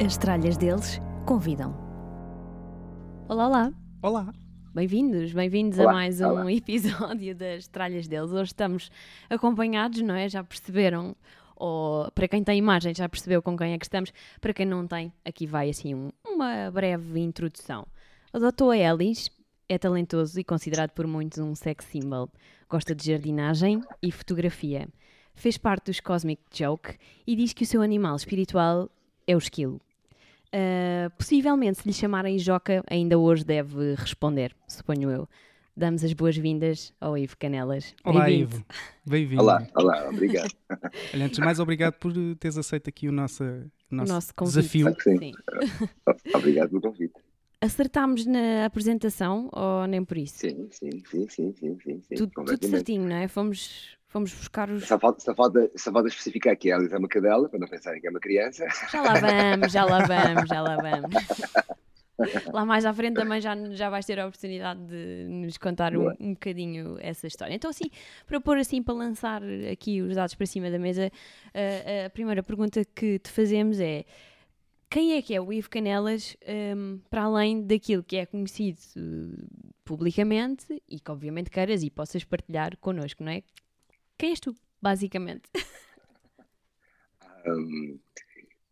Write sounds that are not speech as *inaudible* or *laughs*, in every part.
As tralhas deles convidam. Olá, olá. Olá. Bem-vindos, bem-vindos a mais um olá. *laughs* episódio das Tralhas deles. Hoje estamos acompanhados, não é? Já perceberam? Ou para quem tem imagem já percebeu com quem é que estamos. Para quem não tem, aqui vai assim um, uma breve introdução. O Dr. Ellis é talentoso e considerado por muitos um sex symbol. Gosta de jardinagem e fotografia. Fez parte dos Cosmic Joke e diz que o seu animal espiritual é o esquilo. Uh, possivelmente, se lhe chamarem Joca, ainda hoje deve responder, suponho eu. Damos as boas-vindas ao Ivo Canelas. Olá, Ivo. Bem-vindo. Olá, olá, obrigado. *laughs* Olha, antes de mais, obrigado por teres aceito aqui o nosso, o nosso, nosso desafio. Sim. Sim. *laughs* obrigado pelo convite. Acertámos na apresentação ou nem por isso? Sim, sim, sim, sim, sim, sim, sim tudo, tudo certinho, não é? Fomos Fomos buscar os. Só falta, só falta, só falta especificar que a Alice é uma cadela, para não pensarem que é uma criança. Já lá vamos, já lá *laughs* vamos, já lá vamos. Lá mais à frente também já, já vais ter a oportunidade de nos contar um, um bocadinho essa história. Então, assim, para pôr assim, para lançar aqui os dados para cima da mesa, a, a primeira pergunta que te fazemos é quem é que é o Ivo Canelas um, para além daquilo que é conhecido publicamente e que obviamente queiras e possas partilhar connosco, não é? Quem és tu, basicamente? *laughs* Um,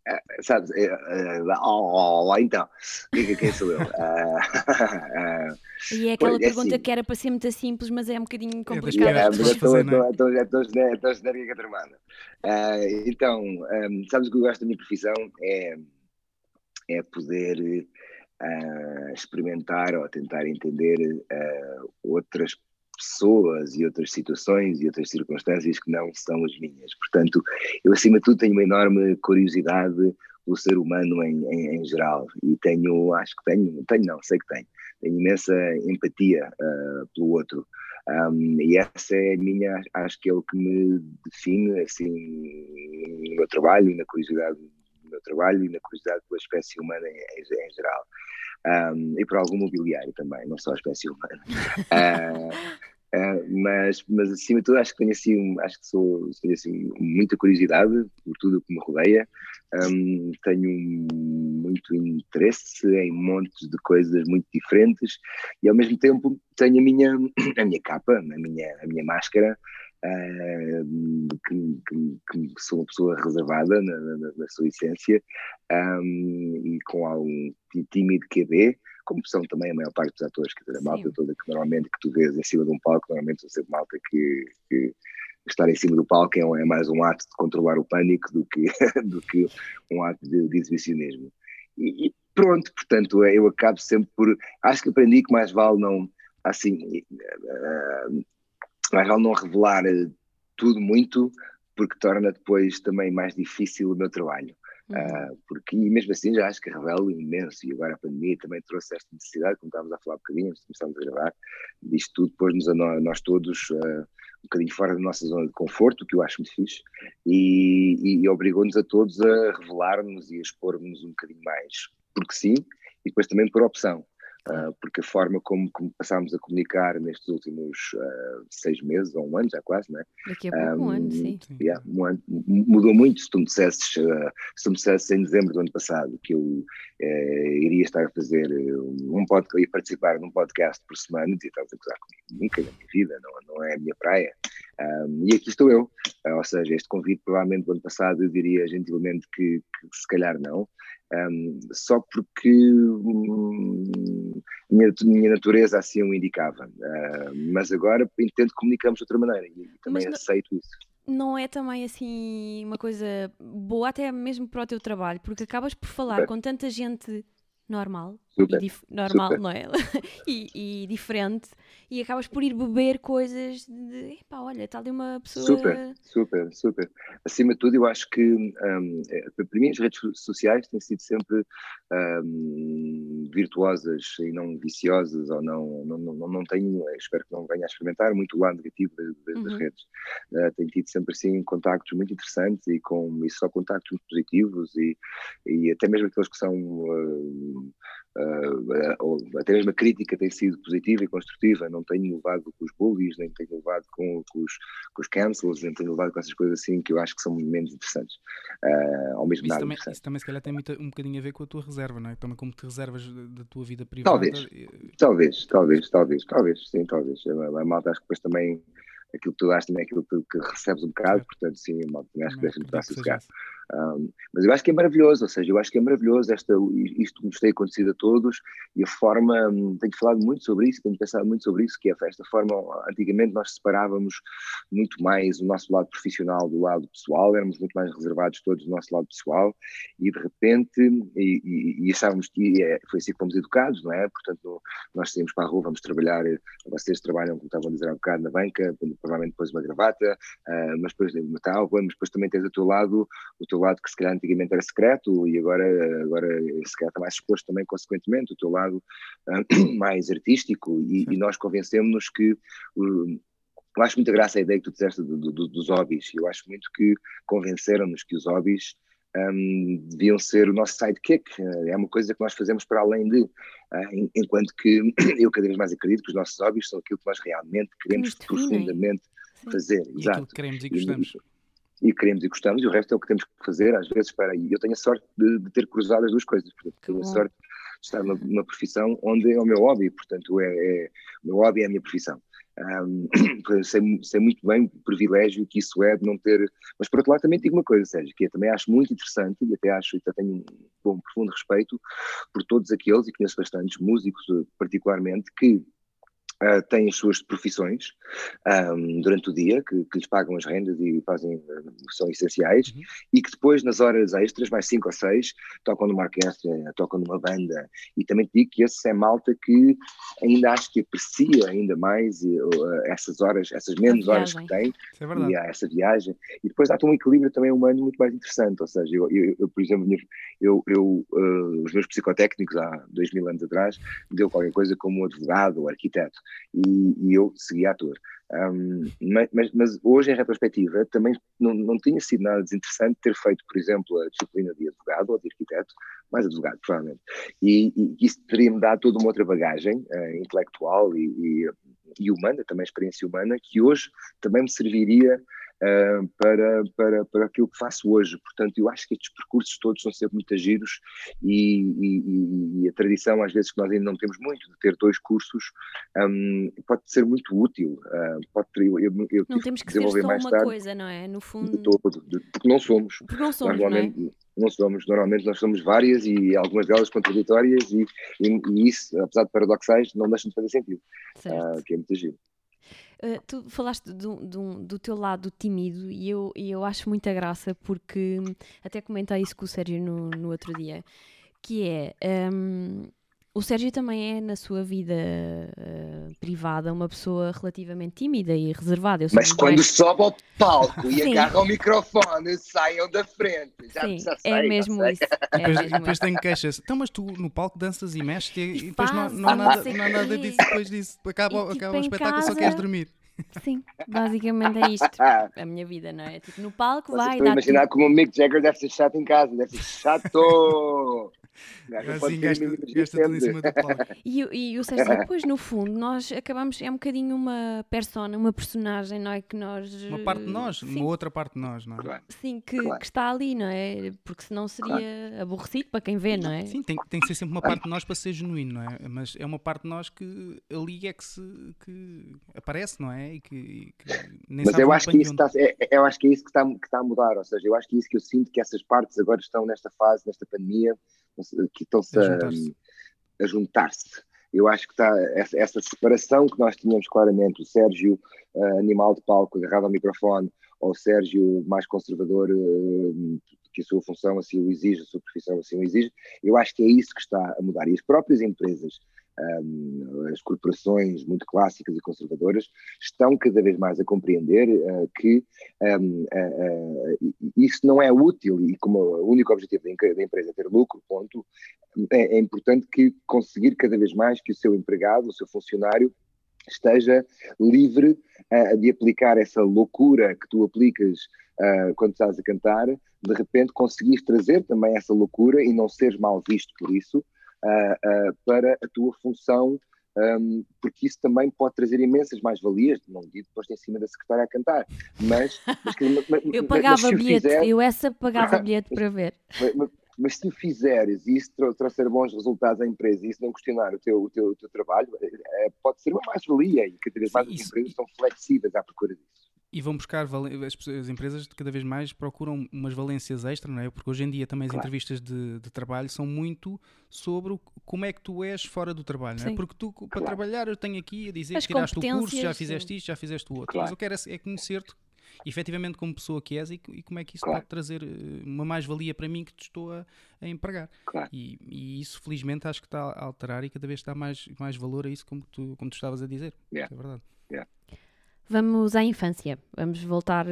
é, sabes, é, é, oh, oh, então, diga quem sou eu. Uh, *laughs* *laughs* e é aquela pergunta assim, que era para ser muito simples, mas é um bocadinho complicada. É, mas estou genérica turmada. Uh, então, um, sabes o que eu gosto da minha profissão? É, é poder uh, experimentar ou tentar entender uh, outras pessoas e outras situações e outras circunstâncias que não são as minhas. Portanto, eu acima de tudo tenho uma enorme curiosidade pelo ser humano em, em, em geral e tenho, acho que tenho, tenho não, sei que tenho, tenho imensa empatia uh, pelo outro. Um, e essa é a minha, acho que é o que me define assim no meu trabalho na curiosidade do meu trabalho e na curiosidade pela espécie humana em, em geral um, e por algum mobiliário também, não só a espécie humana. Uh, *laughs* uh, mas, mas acima de tudo acho que tenho assim, acho que sou, tenho assim, muita curiosidade por tudo o que me rodeia, um, tenho muito interesse em montes de coisas muito diferentes e ao mesmo tempo tenho a minha, *clears throat* a minha capa, a minha, a minha máscara, Uh, que, que, que, sou uma pessoa reservada na, na, na sua essência um, e com algum tímido QB, como são também a maior parte dos atores, que a malta toda que normalmente que tu vês em cima de um palco, normalmente são sempre malta que, que estar em cima do palco é, é, mais um ato de controlar o pânico do que, *laughs* do que um ato de, de exibicionismo. E, e, pronto, portanto, eu acabo sempre por. Acho que aprendi que mais vale não. Assim, uh, mais vale não revelar eh, tudo muito, porque torna depois também mais difícil o meu trabalho. Uhum. Uh, porque mesmo assim já acho que revelo imenso e agora a pandemia também trouxe esta necessidade, como estávamos a falar um bocadinho antes de começarmos a gravar, disto tudo pôs-nos a nós, nós todos uh, um bocadinho fora da nossa zona de conforto, que eu acho muito fixe, e, e, e obrigou-nos a todos a revelar-nos e a expor-nos um bocadinho mais, porque sim, e depois também por opção. Uh, porque a forma como, como, passámos a comunicar nestes últimos uh, seis meses, ou um ano já quase, não é? Daqui a pouco um, um ano, sim. Yeah, um ano, mudou muito se tu me dissesses, uh, se tu me dissesses em dezembro do ano passado que eu eh, iria estar a fazer um podcast, ia participar num podcast por semana, e estavas a gozar comigo. Nunca na minha vida, não, não é a minha praia. Um, e aqui estou eu, ou seja, este convite provavelmente do ano passado eu diria gentilmente que, que se calhar não, um, só porque um, minha, minha natureza assim o indicava. Uh, mas agora entendo que comunicamos de outra maneira e também aceito isso. não é também assim uma coisa boa, até mesmo para o teu trabalho, porque acabas por falar com tanta gente normal. E normal, Super. não é? *laughs* e, e, diferente, e acabas por ir beber coisas de epá, olha, está ali uma pessoa. Super, super, super. Acima de tudo, eu acho que um, é, para mim as redes sociais têm sido sempre um, virtuosas e não viciosas, ou não, não, não, não tenho, espero que não venha a experimentar muito o lado negativo das, das uhum. redes. Uh, tenho tido sempre assim contactos muito interessantes e com e só contactos muito positivos e, e até mesmo aqueles que são. Uh, uh, até mesmo a crítica tem sido positiva e construtiva, não tenho levado com os bullies, nem tenho levado com, com, os, com os cancels, nem tenho levado com essas coisas assim que eu acho que são menos interessantes, uh, ou mesmo isso também. Isso também se calhar tem muito, um bocadinho a ver com a tua reserva, não é? Também como te reservas da tua vida privada. Talvez, talvez, talvez, talvez, talvez, sim, talvez. A, a malta acho que depois também aquilo que tu dás também é aquilo que, recebes um bocado, portanto, sim, malta, acho que deixa-me estar sossegado. Um, mas eu acho que é maravilhoso, ou seja, eu acho que é maravilhoso esta, isto que nos tem acontecido a todos e a forma, um, tenho falado muito sobre isso, tenho pensado muito sobre isso, que é esta forma, antigamente nós separávamos muito mais o nosso lado profissional do lado pessoal, éramos muito mais reservados todos do nosso lado pessoal e de repente, e, e, e achávamos que é, foi assim que fomos educados, não é? Portanto, nós saímos para a rua, vamos trabalhar, vocês trabalham, como estavam a dizer há um bocado, na banca, provavelmente depois uma gravata, uh, mas depois uma tal, mas depois também tens ao teu lado o teu teu lado que se calhar antigamente era secreto e agora, agora se calhar está mais exposto também consequentemente, o teu lado uh, *clears throat* mais artístico e, e nós convencemos-nos que uh, eu acho muita graça a ideia que tu disseste do, do, dos hobbies. Eu acho muito que convenceram-nos que os hobbies um, deviam ser o nosso sidekick. É uma coisa que nós fazemos para além de. Uh, enquanto que *clears throat* eu cada vez mais acredito que os nossos hobbies são aquilo que nós realmente queremos profundamente Sim. fazer. E Exato. que queremos e gostamos. E, queremos e gostamos, e o resto é o que temos que fazer, às vezes, para aí. Eu tenho a sorte de, de ter cruzado as duas coisas, portanto, tenho a sorte de estar numa, numa, profissão onde é o meu hobby, portanto, é, é, o meu hobby é a minha profissão. Um, *clears throat* sei, sei, muito bem o privilégio que isso é de não ter. Mas, por outro lado, também digo uma coisa, Sérgio, que eu também acho muito interessante e até acho, até tenho um bom, profundo respeito por todos aqueles, e conheço bastantes músicos, particularmente, que uh, têm as suas profissões um, durante o dia, que, que, lhes pagam as rendas e fazem, são essenciais, uhum. e que depois, nas horas extras, mais cinco ou seis, tocam numa orquestra, tocam numa banda. E também te digo que esse é malta que ainda acho que aprecia ainda mais uh, essas horas, essas menos horas que tem, é e há essa viagem. E depois há um equilíbrio também humano muito mais interessante, ou seja, eu, eu, eu por exemplo, eu, eu uh, os meus psicotécnicos há dois mil anos atrás deu qualquer coisa como advogado ou arquiteto e, e eu segui ator. Um, mas, mas, hoje, em retrospectiva, também não, não tinha sido nada desinteressante ter feito, por exemplo, a disciplina de advogado ou de arquiteto, mais advogado, provavelmente. E, e isso teria-me dado toda uma outra bagagem uh, intelectual e, e, e, humana, também experiência humana, que hoje também me serviria uh, para, para, para aquilo que faço hoje. Portanto, eu acho que estes percursos todos são sempre muito agidos e, e, e, a tradição, às vezes, que nós ainda não temos muito, de ter dois cursos, um, pode ser muito útil. Uh, pode ter, eu, eu não temos que ser só uma tarde, coisa, não é? No fundo. Todo, porque não somos. Porque não somos, normalmente, não, é? não somos. Normalmente nós somos várias e algumas delas contraditórias e, e, e, isso, apesar de paradoxais, não deixam de fazer sentido. Uh, que é muito agir. Uh, tu falaste do, do, do, teu lado tímido e eu, e eu acho muita graça porque até comentei isso com o Sérgio no, no outro dia, que é um, o Sérgio também é, na sua vida uh, privada, uma pessoa relativamente tímida e reservada. Mas quando mais... sobe ao palco e *laughs* agarra o microfone, saiam da frente. Já, Sim, já é sei, mesmo isso. *laughs* É depois, mesmo depois tenho queixas. Então, mas tu no palco danças e mexes e, e depois não, não, há nada, não há nada disso depois disso. Acaba, e, tipo, acaba o espetáculo, casa... só queres dormir. *laughs* Sim, basicamente é isto. a minha vida, não é? Tipo, no palco Vocês vai. Estou a imaginar tudo. como o Mick Jagger deve ser chato em casa, deve ser chato. Assim, gasta, gasta tudo em cima do palco. E, *laughs* e o Sérgio, depois, no fundo, nós acabamos, é um bocadinho uma persona, uma personagem, não é? Que nós. Uma parte de nós, sim. uma outra parte de nós, não é? Claro. Sim, que, claro. que, está ali, não é? Porque senão seria claro. aborrecido para quem vê, não é? Sim, tem, tem que ser sempre uma parte de nós para ser genuíno, não é? Mas é uma parte de nós que ali é que, se, que aparece, não é? E que, e que Mas eu acho que, isso está, é, eu acho que é isso que está, que está a mudar, ou seja, eu acho que é isso que eu sinto que essas partes agora estão nesta fase, nesta pandemia que estão-se a, a juntar-se. Eu acho que está essa, essa, separação que nós tínhamos claramente, o Sérgio, uh, animal de palco, agarrado ao microfone, ou o Sérgio mais conservador, uh, que a sua função assim o exige, a sua profissão assim o exige. Eu acho que é isso que está a mudar. E as próprias empresas, as corporações muito clássicas e conservadoras, estão cada vez mais a compreender uh, que um, uh, isso não é útil e como o único objetivo da empresa é ter lucro, ponto, é, é importante que conseguir cada vez mais que o seu empregado, o seu funcionário, esteja livre de aplicar essa loucura que tu aplicas quando estás a cantar, de repente conseguires trazer também essa loucura e não seres mal visto por isso para a tua função, um, porque isso também pode trazer imensas mais-valias, não digo depois em cima da secretária a cantar, mas... mas, mas eu pagava mas bilhete, fizer... eu essa pagava bilhete para ver. Mas, se fizeres e isso trouxer bons resultados à empresa e isso não questionar o teu, o teu, o teu trabalho, é, pode ser uma mais-valia e cada vez mais as empresas são flexíveis à procura disso. E vão buscar, as, as, empresas cada vez mais procuram umas valências extra, não é? Porque hoje em dia também as claro. entrevistas de, de, trabalho são muito sobre o, como é que tu és fora do trabalho, não é? Porque tu, para claro. trabalhar, eu tenho aqui a dizer as que tiraste o curso, já fizeste isto, já fizeste o outro. Claro. Mas eu quero é, é conhecer-te efetivamente como pessoa que és e, e como é que isso claro. pode trazer eh, uma mais-valia para mim que te estou a, a empregar. Claro. E, e, isso felizmente acho que está a alterar e cada vez está mais, mais valor a isso como tu, como tu estavas a dizer. Yeah. É verdade. Yeah. Vamos à infância, vamos voltar uh,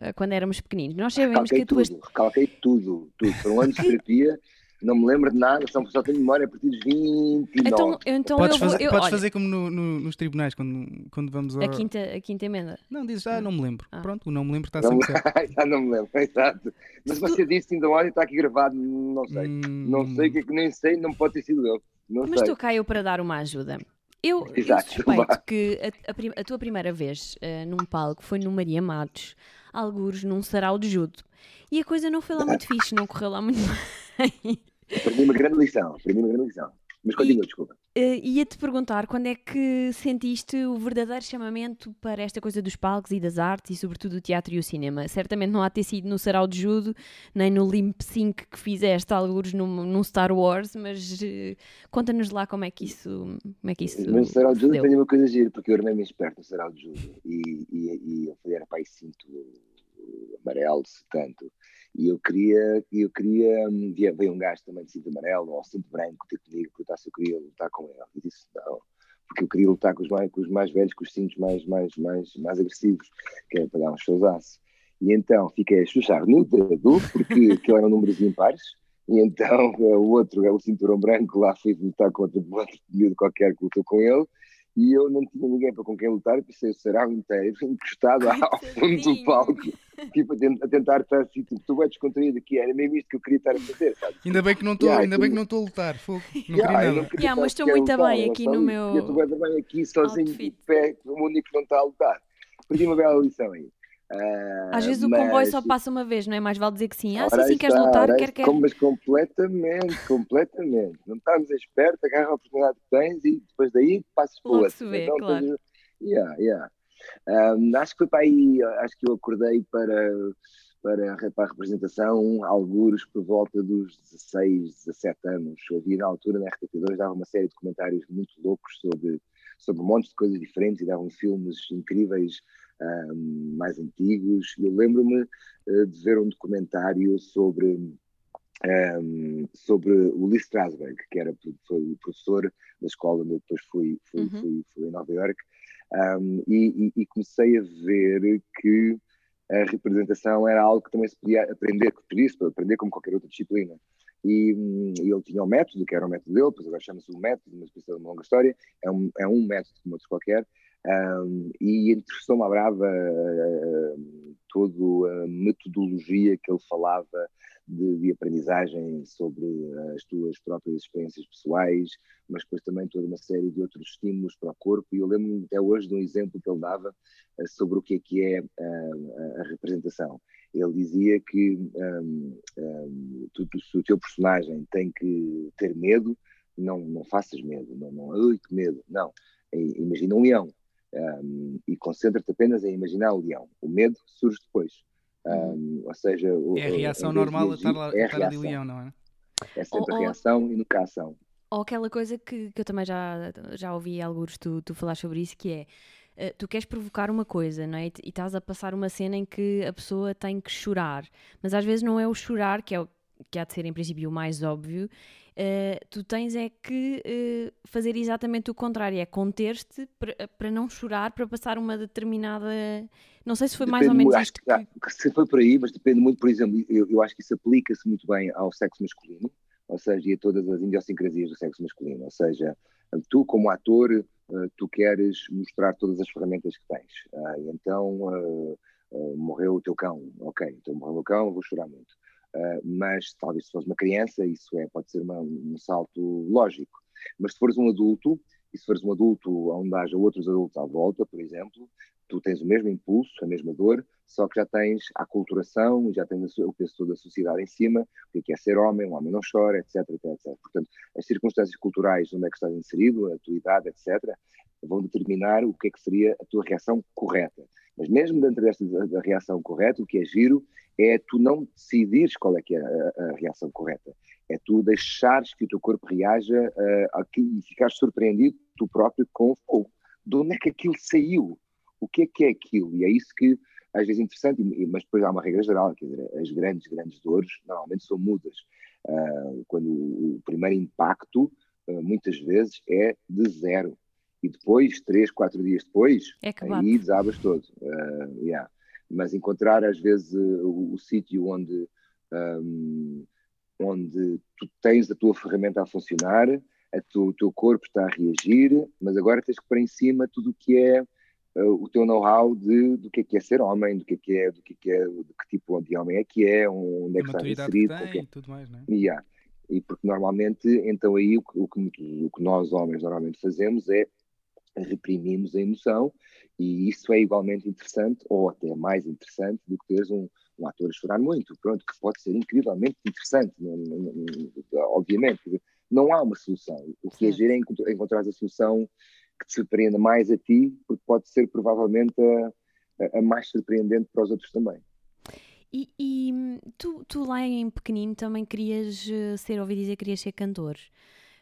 a quando éramos pequeninos. Nós sabemos recalquei que tu. Tudo, recalquei tudo, tudo. Foram anos de *laughs* terapia não me lembro de nada, só, só tenho memória a partir dos 29. Então, então podes eu fazer, eu, podes olha, fazer como no, no, nos tribunais, quando, quando vamos a quinta, a quinta emenda. Não, dizes, ah, não me lembro. Ah. Pronto, o não me lembro está sempre certo. *laughs* Já não me lembro, *laughs* exato. Mas você disse ainda ontem, está aqui gravado, não sei. Hum... Não sei, que, nem sei, não pode ter sido eu. Não Mas sei. tu caiu para dar uma ajuda. Eu, *laughs* eu suspeito que a, a, a, tua primeira vez uh, num palco foi no Maria Matos, algures num sarau de judo. E a coisa não foi lá muito *laughs* fixe, não correu lá muito *laughs* bem. Aprendi uma grande lição, aprendi uma grande lição. Mas continua, desculpa. Uh, Ia-te perguntar quando é que sentiste o verdadeiro chamamento para esta coisa dos palcos e das artes e sobretudo o teatro e o cinema. Certamente não há ter sido no Sarau de Judo, nem no Limp Sync que fizeste alguns num, num Star Wars, mas uh, conta-nos lá como é que isso como é que isso No Sarau de Judo tem uma coisa gira, porque eu era mesmo esperto no Sarau de Judo e, e, e eu falei, era pai cinto amarelo, tanto e eu queria, eu queria, hum, veio um gajo também de cinto amarelo ou cinto branco ter comigo, perguntar se eu queria lutar com ele. E disse não, porque eu queria lutar com os mais, com os mais velhos, com os cintos mais, mais, mais, mais agressivos, que era para dar um showzaço. E então fiquei a chuchar no dedo, porque *laughs* aquilo eram números impares, e então *laughs* o outro, o cinturão branco, lá fui lutar contra *laughs* outro miúdo qualquer que lutou com ele, e eu não tinha ninguém para com quem lutar, e pensei o sarau inteiro, encostado ao fundo do palco, tipo, a tentar estar assim, tipo, tu vais descontraído aqui, era mesmo isto que eu queria estar a fazer, sabe? Ainda bem que não estou, yeah, ainda bem que não estou a lutar, fogo, não yeah, queria nada. Yeah, mas estou muito bem aqui no meu. Eu estou bem aqui, sozinho, de pé, o único que não está a lutar. Perdi uma bela lição aí. Uh, Às vezes mas... o comboio só passa uma vez, não é mais vale dizer que sim. Ah, sim, sim, queres lutar, quer, quer. Mas completamente, completamente. Não estamos esperto, agarra a oportunidade que tens e depois daí passas por outra. se vê, então, claro. Tens... Yeah, yeah. Um, acho que foi para aí, acho que eu acordei para, para, para a representação, alguns por volta dos 16, 17 anos. Eu havia na altura na RTP2, dava uma série de comentários muito loucos sobre, sobre um monte de coisas diferentes e davam filmes incríveis um, mais antigos. Eu lembro-me uh, de ver um documentário sobre, um, sobre o Lee Strasberg, que era foi o professor da escola onde eu depois fui, fui, uhum. fui, fui em Nova York, um, e, e, comecei a ver que a representação era algo que também se podia aprender, que podia aprender como qualquer outra disciplina. E, ele tinha um método, que era o método dele, depois agora chama-se o método, mas isso é uma longa história, é um, é um método como outro qualquer, um, e interessou-me à brava uh, toda a metodologia que ele falava de, de, aprendizagem sobre as tuas próprias experiências pessoais, mas depois também toda uma série de outros estímulos para o corpo. E eu lembro-me até hoje de um exemplo que ele dava uh, sobre o que é que é uh, a representação. Ele dizia que um, um, se o teu personagem tem que ter medo, não, não faças medo, não, não, ai que medo, não. Imagina um leão, um, e concentra-te apenas em imaginar o leão. O medo surge depois. Um, ou seja, o, é a reação normal a estar, lá, é estar ali leão, não é? É sempre ou, a reação e nunca a ação. Ou aquela coisa que, que eu também já, já ouvi alguns tu, tu falar sobre isso, que é Uh, tu queres provocar uma coisa, não é? E, e estás a passar uma cena em que a pessoa tem que chorar, mas às vezes não é o chorar que é o que há de ser em princípio o mais óbvio, uh, tu tens é que uh, fazer exatamente o contrário, é conter-te para não chorar, para passar uma determinada. Não sei se foi depende mais ou menos isto. Que... que... Se foi por aí, mas depende muito, por exemplo, eu, eu acho que isso aplica-se muito bem ao sexo masculino, ou seja, e a todas as idiosincrasias do sexo masculino, ou seja, tu como ator, uh, tu queres mostrar todas as ferramentas que tens, uh, então morreu o teu cão, ok, então morreu o cão, vou chorar muito. Uh, mas talvez se fosse uma criança, isso é, pode ser uma, um salto lógico. Mas se fores um adulto, e se fores um adulto onde haja outros adultos à volta, por exemplo, tu tens o mesmo impulso, a mesma dor, só que já tens a aculturação, já tens o peso toda a sociedade em cima, o que é, é ser homem, um homem não chora, etc, etc, etc. Portanto, as circunstâncias culturais onde é que estás inserido, a tua idade, etc., vão determinar o que é que seria a tua reação correta. Mas mesmo dentro desta da reação correta, o que é giro é tu não decidires qual é que é a, a reação correta. É tu deixares que o teu corpo reaja uh, e ficares surpreendido tu próprio com oh, de onde é que aquilo saiu? O que é que é aquilo? E é isso que às vezes é interessante, mas depois há uma regra geral, quer dizer, as grandes, grandes dores normalmente são mudas. Uh, quando o, o primeiro impacto, uh, muitas vezes, é de zero e depois, três, quatro dias depois, é aí desabas todo. Uh, yeah. Mas encontrar às vezes o, o sítio onde, um, onde tu tens a tua ferramenta a funcionar, a tu, o teu corpo está a reagir, mas agora tens que pôr em cima tudo o que é uh, o teu know-how de, do que é, que é ser homem, do que é que é, do que é, que é, de que tipo de homem é que é, onde é que está inserido. Que tem, é. tudo mais, não é? Yeah. E porque normalmente, então aí o que, o que, o que nós homens normalmente fazemos é reprimimos a emoção e isso é igualmente interessante ou até mais interessante do que teres um, um ator a chorar muito, pronto, que pode ser incrivelmente interessante, não, não, não, obviamente. Não há uma solução. O que é giro é encontrar a solução que te surpreenda mais a ti, porque pode ser provavelmente a, a mais surpreendente para os outros também. E, e tu, tu, lá em pequenino também querias eh, ser, ouvi dizer, querias ser cantor.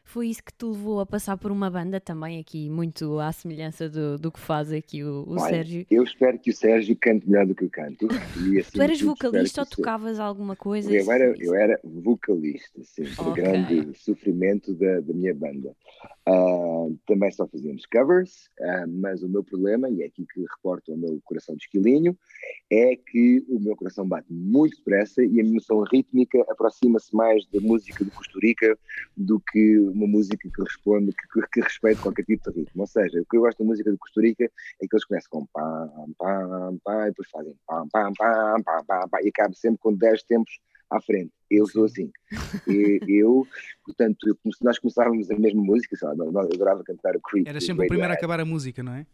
Foi isso que te levou a passar por uma banda também aqui, muito à semelhança do, do que faz aqui o, o Olha, Sérgio? Eu espero que o Sérgio cante melhor do que eu canto. E, assim, tu eras vocalista ou tocavas alguma coisa? Eu era, eu era vocalista, sim, okay. grande sofrimento da, da minha banda. Uh, também só fazíamos covers, uh, mas o meu problema, e é aqui que reporto o meu coração de esquilinho, é que o meu coração bate muito depressa e a minha noção rítmica aproxima-se mais da música de Costa Rica do que uma música que responde, que, que, respeite qualquer tipo de ritmo. Ou seja, o que eu gosto da música de Costa Rica é que eles começam com pam, pam, pam, e depois fazem pam, pam, pam, pam, pam, pam e acabam sempre com 10 tempos à frente. Eu sou assim. E, eu, portanto, nós começávamos a mesma música, sabe? eu adorava cantar o Creep. Era sempre o primeiro a acabar a música, não é?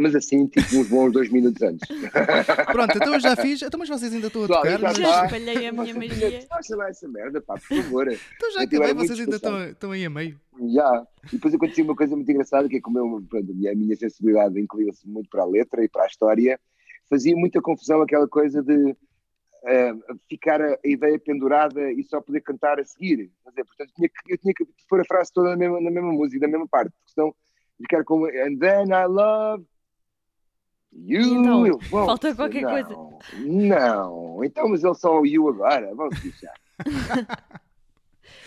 Mas assim, tipo, uns bons dois minutos antes. *laughs* Pronto, então eu já fiz, então, mas vocês ainda estão a tocar. Já, já espalhei a minha magia. Faça lá essa merda, pá, por favor. Então já acabei, vocês ainda estão, estão aí a meio. Já, e depois aconteceu uma coisa muito engraçada, que é como eu, pronto, a minha sensibilidade incluiu-se muito para a letra e para a história, fazia muita confusão aquela coisa de uh, ficar a, a, ideia pendurada e só poder cantar a seguir. Dizer, portanto, tinha que, eu tinha que pôr a frase toda na mesma, na mesma música, na mesma parte, porque senão ficar como And then I love You, então, eu, falta qualquer não, coisa. Não, então, mas ele só o you agora, vamos *laughs* deixar.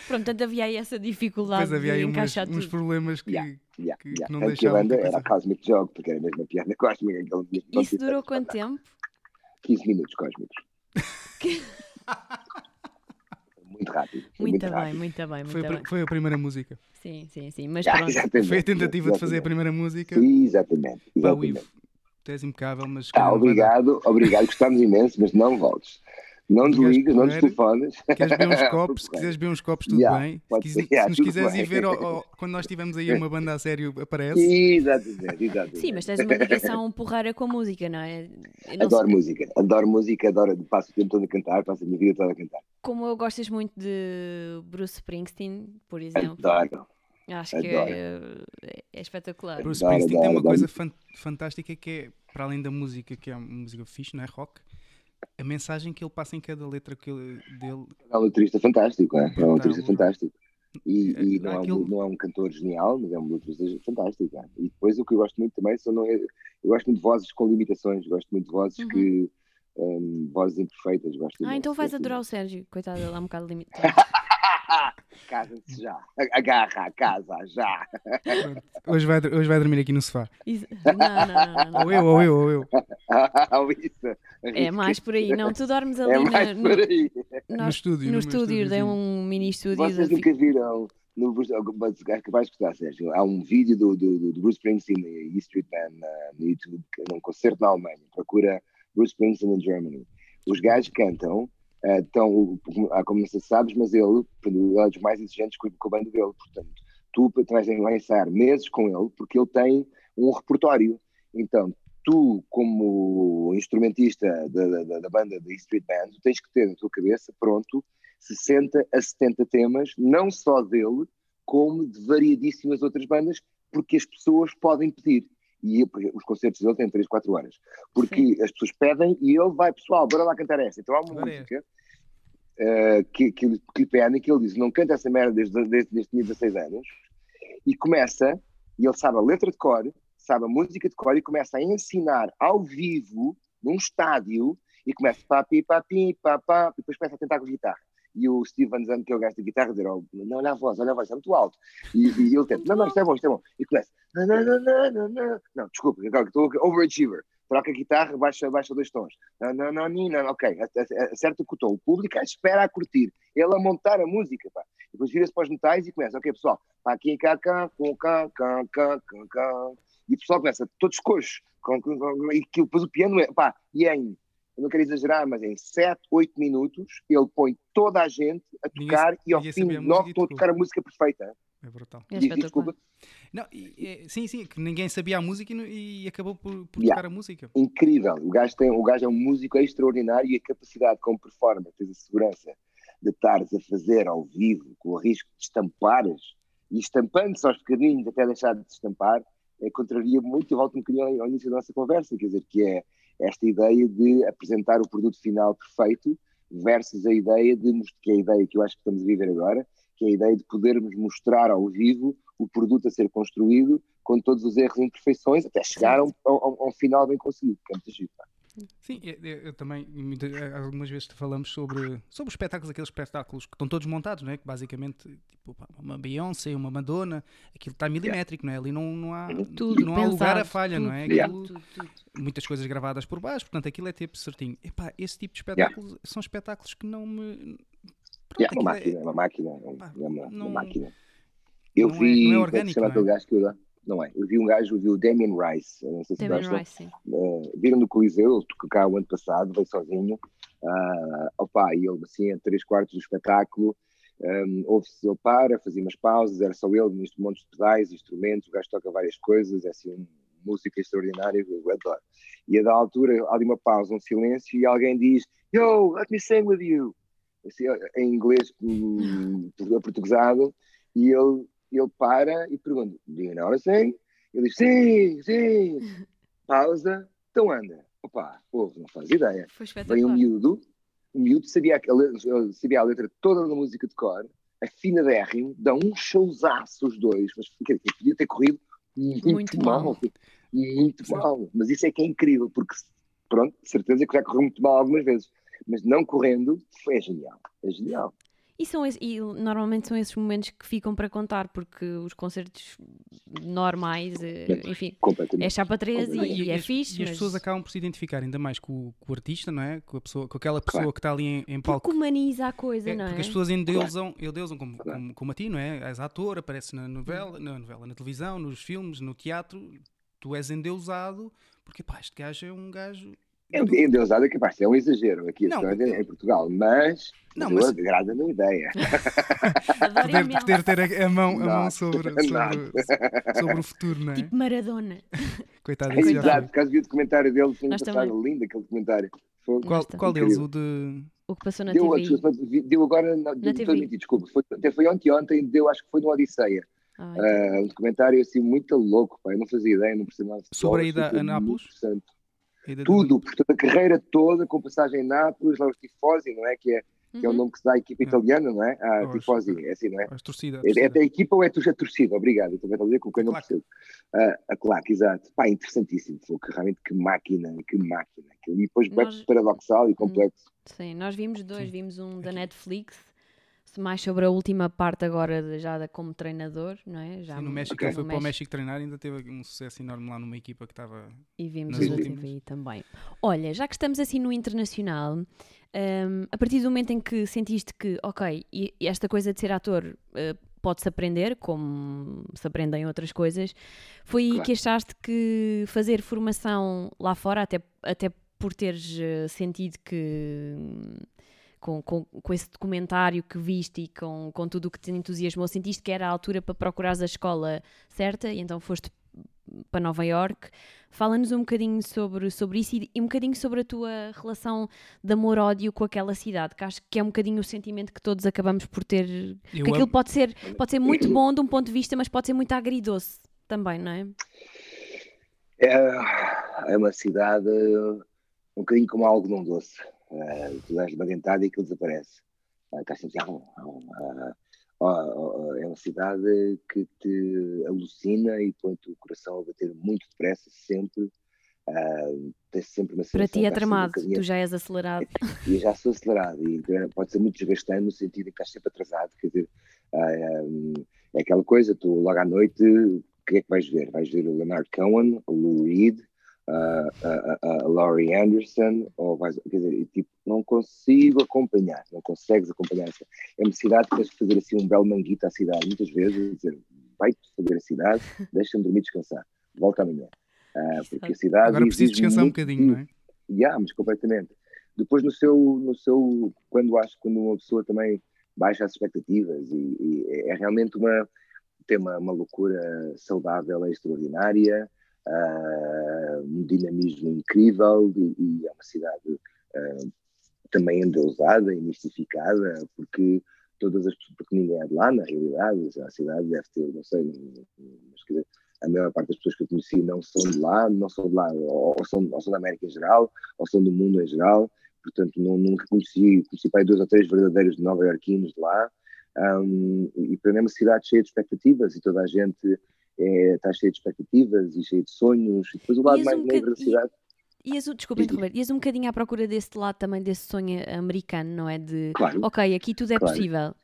Pronto, tanto havia aí essa dificuldade pois havia de aí encaixar uns, uns problemas que, yeah, yeah, que, yeah. que não Tanto deixavam. Que a banda era a Cosmic Jog, porque era a mesma piada *laughs* cósmica. Isso durou quanto tempo? 15 minutos cósmicos. muito rápido. Muito, muito bem, rápido. muito bem, muito foi, bem. A, foi a primeira música. Sim, sim, sim. Mas Ah, pronto. Foi a tentativa exatamente. de fazer a primeira música. Exatamente. Exatamente. Ivo, tu és impecável, mas. se Tá, obrigado, obrigado, gostamos imenso, mas não voltes. Não desligas, não correr? destelefones. Queres beber uns *laughs* copos? Se quiseres beber uns copos, tudo Yeah, bem. Se, quis- ser, *laughs* se yeah, nos tudo quiseres bem. ir ver ao- ao- *laughs* quando nós estivermos aí uma banda a sério, aparece. Exatamente, exatamente. Sim, mas tens uma ligação porreira com a música, não é? Não Adoro sei- música, adoro música, adoro, passo o tempo todo a cantar, passo a minha vida toda a cantar. Como eu gostas muito de Bruce Springsteen, por exemplo, Adoro. Acho que é, é espetacular. Bruce Springsteen tem uma adoro, coisa fan- fantástica que é, para além da música, que é uma música fixe, não é? Rock, a mensagem que ele passa em cada letra que ele- dele. É um letrista fantástico, é? É um letrista fantástico. E, e não, é um, não, é um, cantor genial, mas é uma letra fantástica. E depois o que eu gosto muito também são. Não, eu gosto muito de vozes com limitações, gosto muito de vozes uhum. que. Um, vozes imperfeitas. Gosto ah, então vais adorar o Sérgio. Coitado, ele é um bocado limitado. *laughs* Casem-se já. Agarra a casa já. Hoje vai, hoje vai dormir aqui no sofá. Isso. Não, não, não, não. Ou eu, ou eu, ou eu. *laughs* é mais por aí. Não, tu dormes ali é mais no, por aí. no estúdio. No, no estúdio, tem um mini estúdio. Vocês nunca viram no Bruce, que vais gostar, Sérgio. Há um vídeo do, do, do Bruce Springsteen e Street Band no YouTube, num concerto na Alemanha. Procura Bruce Springsteen in Germany. Os gajos cantam então, como se sabes, mas ele, dos mais exigentes com, a banda dele, portanto, tu vais ensaiar meses com ele, porque ele tem um repertório. Então, tu, como instrumentista da, da, da banda da Street Band, tens que ter na tua cabeça, pronto, 60 a 70 temas, não só dele, como de variadíssimas outras bandas, porque as pessoas podem pedir. E os concertos dele têm 3, 4 horas. Porque Sim. as pessoas pedem e ele vai, pessoal, bora lá cantar essa. Então há uma música uh, que, que, que lhe pedem, que ele diz: não canta essa merda desde, desde, desde tinha 16 anos. E começa, e ele sabe a letra de cor, sabe a música de cor, e começa a ensinar ao vivo, num estádio, e começa papi, papi, papá, e depois começa a tentar com a guitarra e o Steve Zandt, que é o gajo da guitarra, dizer, oh, não, olha a voz, olha a voz, é muito alto. E, e ele tenta, não, não, isto é bom, isto é bom. E começa, não, não, não, não, não, não, desculpa, estou overachiever. Troca a guitarra, baixa, baixa dois tons. Não, não, não, não, não, ok, acerta o tom. O público espera a curtir, ele a montar a música, pá. Depois vira-se para os metais e começa, ok, pessoal, pá, aqui, cá, cá, com cá, cá, cá, cá, cá. E o pessoal começa, todos coxos, e depois o piano é, pá, e é em eu não quero exagerar, mas em 7, 8 minutos ele põe toda a gente a tocar ninguém, e ao fim nove estão a tocar a música perfeita. É brutal. É Diz, desculpa. Não, e, sim, sim, que ninguém sabia a música e, e acabou por, por yeah. tocar a música. Incrível. O gajo, tem, o gajo é um músico extraordinário e a capacidade como performer, tens a segurança de estares a fazer ao vivo, com o risco de estampares e estampando-se aos bocadinhos até deixar de estampar, é, contraria muito, e volto um bocadinho ao início da nossa conversa, quer dizer, que é esta ideia de apresentar o produto final perfeito versus a ideia de, que é a ideia que eu acho que estamos a viver agora, que é a ideia de podermos mostrar ao vivo o produto a ser construído com todos os erros e imperfeições até chegar a um, a um, a um final bem conseguido, que é muito giro. Sim, eu, eu também, algumas vezes falamos sobre, sobre os espetáculos, aqueles espetáculos que estão todos montados, não é? Que basicamente, tipo, uma Beyoncé, uma Madonna, aquilo está milimétrico, não é? Ali não, não há, tudo não há lugar a falha, tudo, não é? Aquilo, tudo, muitas coisas gravadas por baixo, portanto aquilo é tipo certinho. Epá, esse tipo de espetáculos yeah. são espetáculos que não me. Pronto, yeah, uma, máquina, é... uma máquina, é uma, uma, não, uma máquina. Eu não vi, é, não é orgânico, não é? gajo que eu não é? Eu vi um gajo, vi o Damien Rice, não sei se Damien Rice, uh, viram no Coliseu, tocou cá o ano passado, veio sozinho, uh, opa, e ele assim, a três quartos do espetáculo, um, ouve-se ele para, fazia umas pausas, era só ele, neste monte de pedais, instrumentos, o gajo toca várias coisas, é assim, um, música extraordinária, eu adoro. E a da altura, há ali uma pausa, um silêncio, e alguém diz, Yo, let me sing with you, assim, em inglês, um, *laughs* portuguesado, e ele ele para e pergunta: Do you know assim? Ele diz: Sim, sim. *laughs* Pausa, então anda. Opa, povo, não faz ideia. Vem um miúdo, o miúdo sabia, a, sabia a letra toda da música de cor, afina dérrimo, dá um showzaço os dois, mas podia ter corrido muito, muito mal. mal. Muito Sim. mal. Mas isso é que é incrível, porque, pronto, de certeza que já correu muito mal algumas vezes. Mas não correndo, foi genial. É genial. E, são esse, e normalmente são esses momentos que ficam para contar, porque os concertos normais, eh, enfim, é chapa 13 e, e, é fixe. E as pessoas acabam por se identificar ainda mais com, com, o artista, não é? Com, a pessoa, com aquela pessoa claro. que está ali em, em palco. Porque humaniza a coisa, é, não é? Porque as pessoas endeusam, claro. endeusam como, como, como a ti, não é? És ator, aparece na novela, na novela, na televisão, nos filmes, no teatro, tu és endeusado, porque pá, este gajo é um gajo Endeusado é capaz é um exagero aqui não, em Portugal, mas, não, mas... agrada-me a ideia. poder, poder ter a, mão, a mão sobre, sobre, sobre, o futuro, não é? Tipo Maradona. *laughs* Coitado, é, Exato, por causa vi o documentário dele, foi passado, lindo aquele documentário. Foi, qual qual deles? O de. O que passou na deu, TV? Deu agora, na, na TV. Mentir, desculpa, foi, até foi ontem, ontem, deu, acho que foi no Odisseia. Ah, uh, um documentário assim muito louco, pá, eu não fazia ideia, não percebi nada. Sobre a ida a Nápoles? Tudo, portanto, a carreira toda, com passagem em Nápoles, lá os tifosi, não é? Que é que é o nome que se dá à equipa italiana, não é? À tifosi, é assim, não é? A torcida. É, é a equipa ou é a torcida? Obrigado, também estou a dizer com quem não percebo. Uh, a claque, exato. Pá, interessantíssimo, foi realmente que máquina, que máquina. E depois Nós... paradoxal e hum, complexo. Sim, nós vimos dois, vimos um da Netflix mais sobre a última parte agora já da, como treinador, não é? Já Sim, no México, okay. ele foi para o México treinar e ainda teve um sucesso enorme lá numa equipa que estava. E vimos o último também. Olha, já que estamos assim no internacional, um, a partir do momento em que sentiste que, ok, e, esta coisa de ser ator uh, pode-se aprender, como se aprendem outras coisas, foi aí claro. que achaste que fazer formação lá fora, até, até por teres uh, sentido que com, com, com esse documentário que viste e com, com tudo o que te entusiasmou, sentiste que era a altura para procurares a escola certa e então foste para Nova York. Fala-nos um bocadinho sobre, sobre isso e, e, um bocadinho sobre a tua relação de amor-ódio com aquela cidade, que acho que é um bocadinho o sentimento que todos acabamos por ter. Eu porque aquilo pode ser, pode ser muito bom de um ponto de vista, mas pode ser muito agridoce também, não é? É, é uma cidade um bocadinho como algo não doce. Uh, tu dás uma dentada e aquilo desaparece. Uh, sempre assim, uh, é uma cidade que te alucina e põe-te o coração a bater muito depressa, sempre. Uh, tens sempre uma Para ti é tramado, um tu já és acelerado. *laughs* E já sou acelerado, e então, pode ser muito desgastante no sentido em que estás sempre atrasado, quer dizer, uh, é aquela coisa, tu logo à noite, o que é que vais ver? Vais ver o Leonard Cohen, o Lou Reed, a, a, a Laurie Anderson, ou vais, quer dizer, tipo, não consigo acompanhar, não consegues acompanhar. Essa. É uma cidade que tens de fazer assim um belo manguito à cidade, muitas vezes, dizer, vai-te fazer a cidade, *laughs* deixa-me dormir descansar, volta amanhã. Uh, porque a cidade. Agora preciso descansar muito, um bocadinho, não é? Yeah, mas completamente. Depois, no seu, no seu, quando acho quando uma pessoa também baixa as expectativas e, e é realmente uma tem uma, uma loucura saudável, é extraordinária, uh, um dinamismo incrível e, e é uma cidade uh, também endeusada e mistificada, porque todas as porque ninguém é de lá, na realidade, a cidade deve ter, não sei, mas quer dizer, a maior parte das pessoas que eu conheci não são de lá, não são de lá, ou, ou são, ou são da América em geral, ou são do mundo em geral, portanto não, nunca conheci, conheci para dois ou três verdadeiros nova-iorquinos de lá, um, e para mim é uma cidade cheia de expectativas e toda a gente é, está cheio de expectativas e cheio de sonhos, e depois o lado mais um negro da cidade. E, e desculpa interromper, ias um bocadinho à procura desse lado também, desse sonho americano, não é? De, claro, ok, aqui tudo é claro, possível.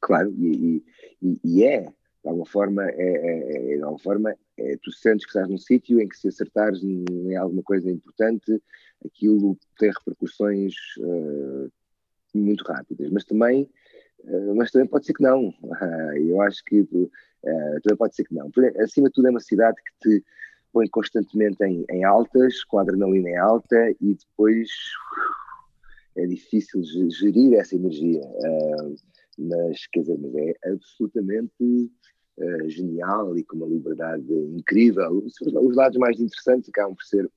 Claro, e, e, e, é, de alguma forma, é, é, é de alguma forma, é, tu sentes que estás num sítio em que se acertares em alguma coisa importante, aquilo tem repercussões uh, muito rápidas, mas também, mas também pode ser que não. Uh, *laughs* eu acho que Uh, também pode ser que não. Acima de tudo, é uma cidade que te põe constantemente em, em altas, com a adrenalina em alta, e depois é difícil gerir essa energia. Mas, quer dizer, mas é absolutamente genial e com uma liberdade incrível. Os lados mais interessantes acabam por ser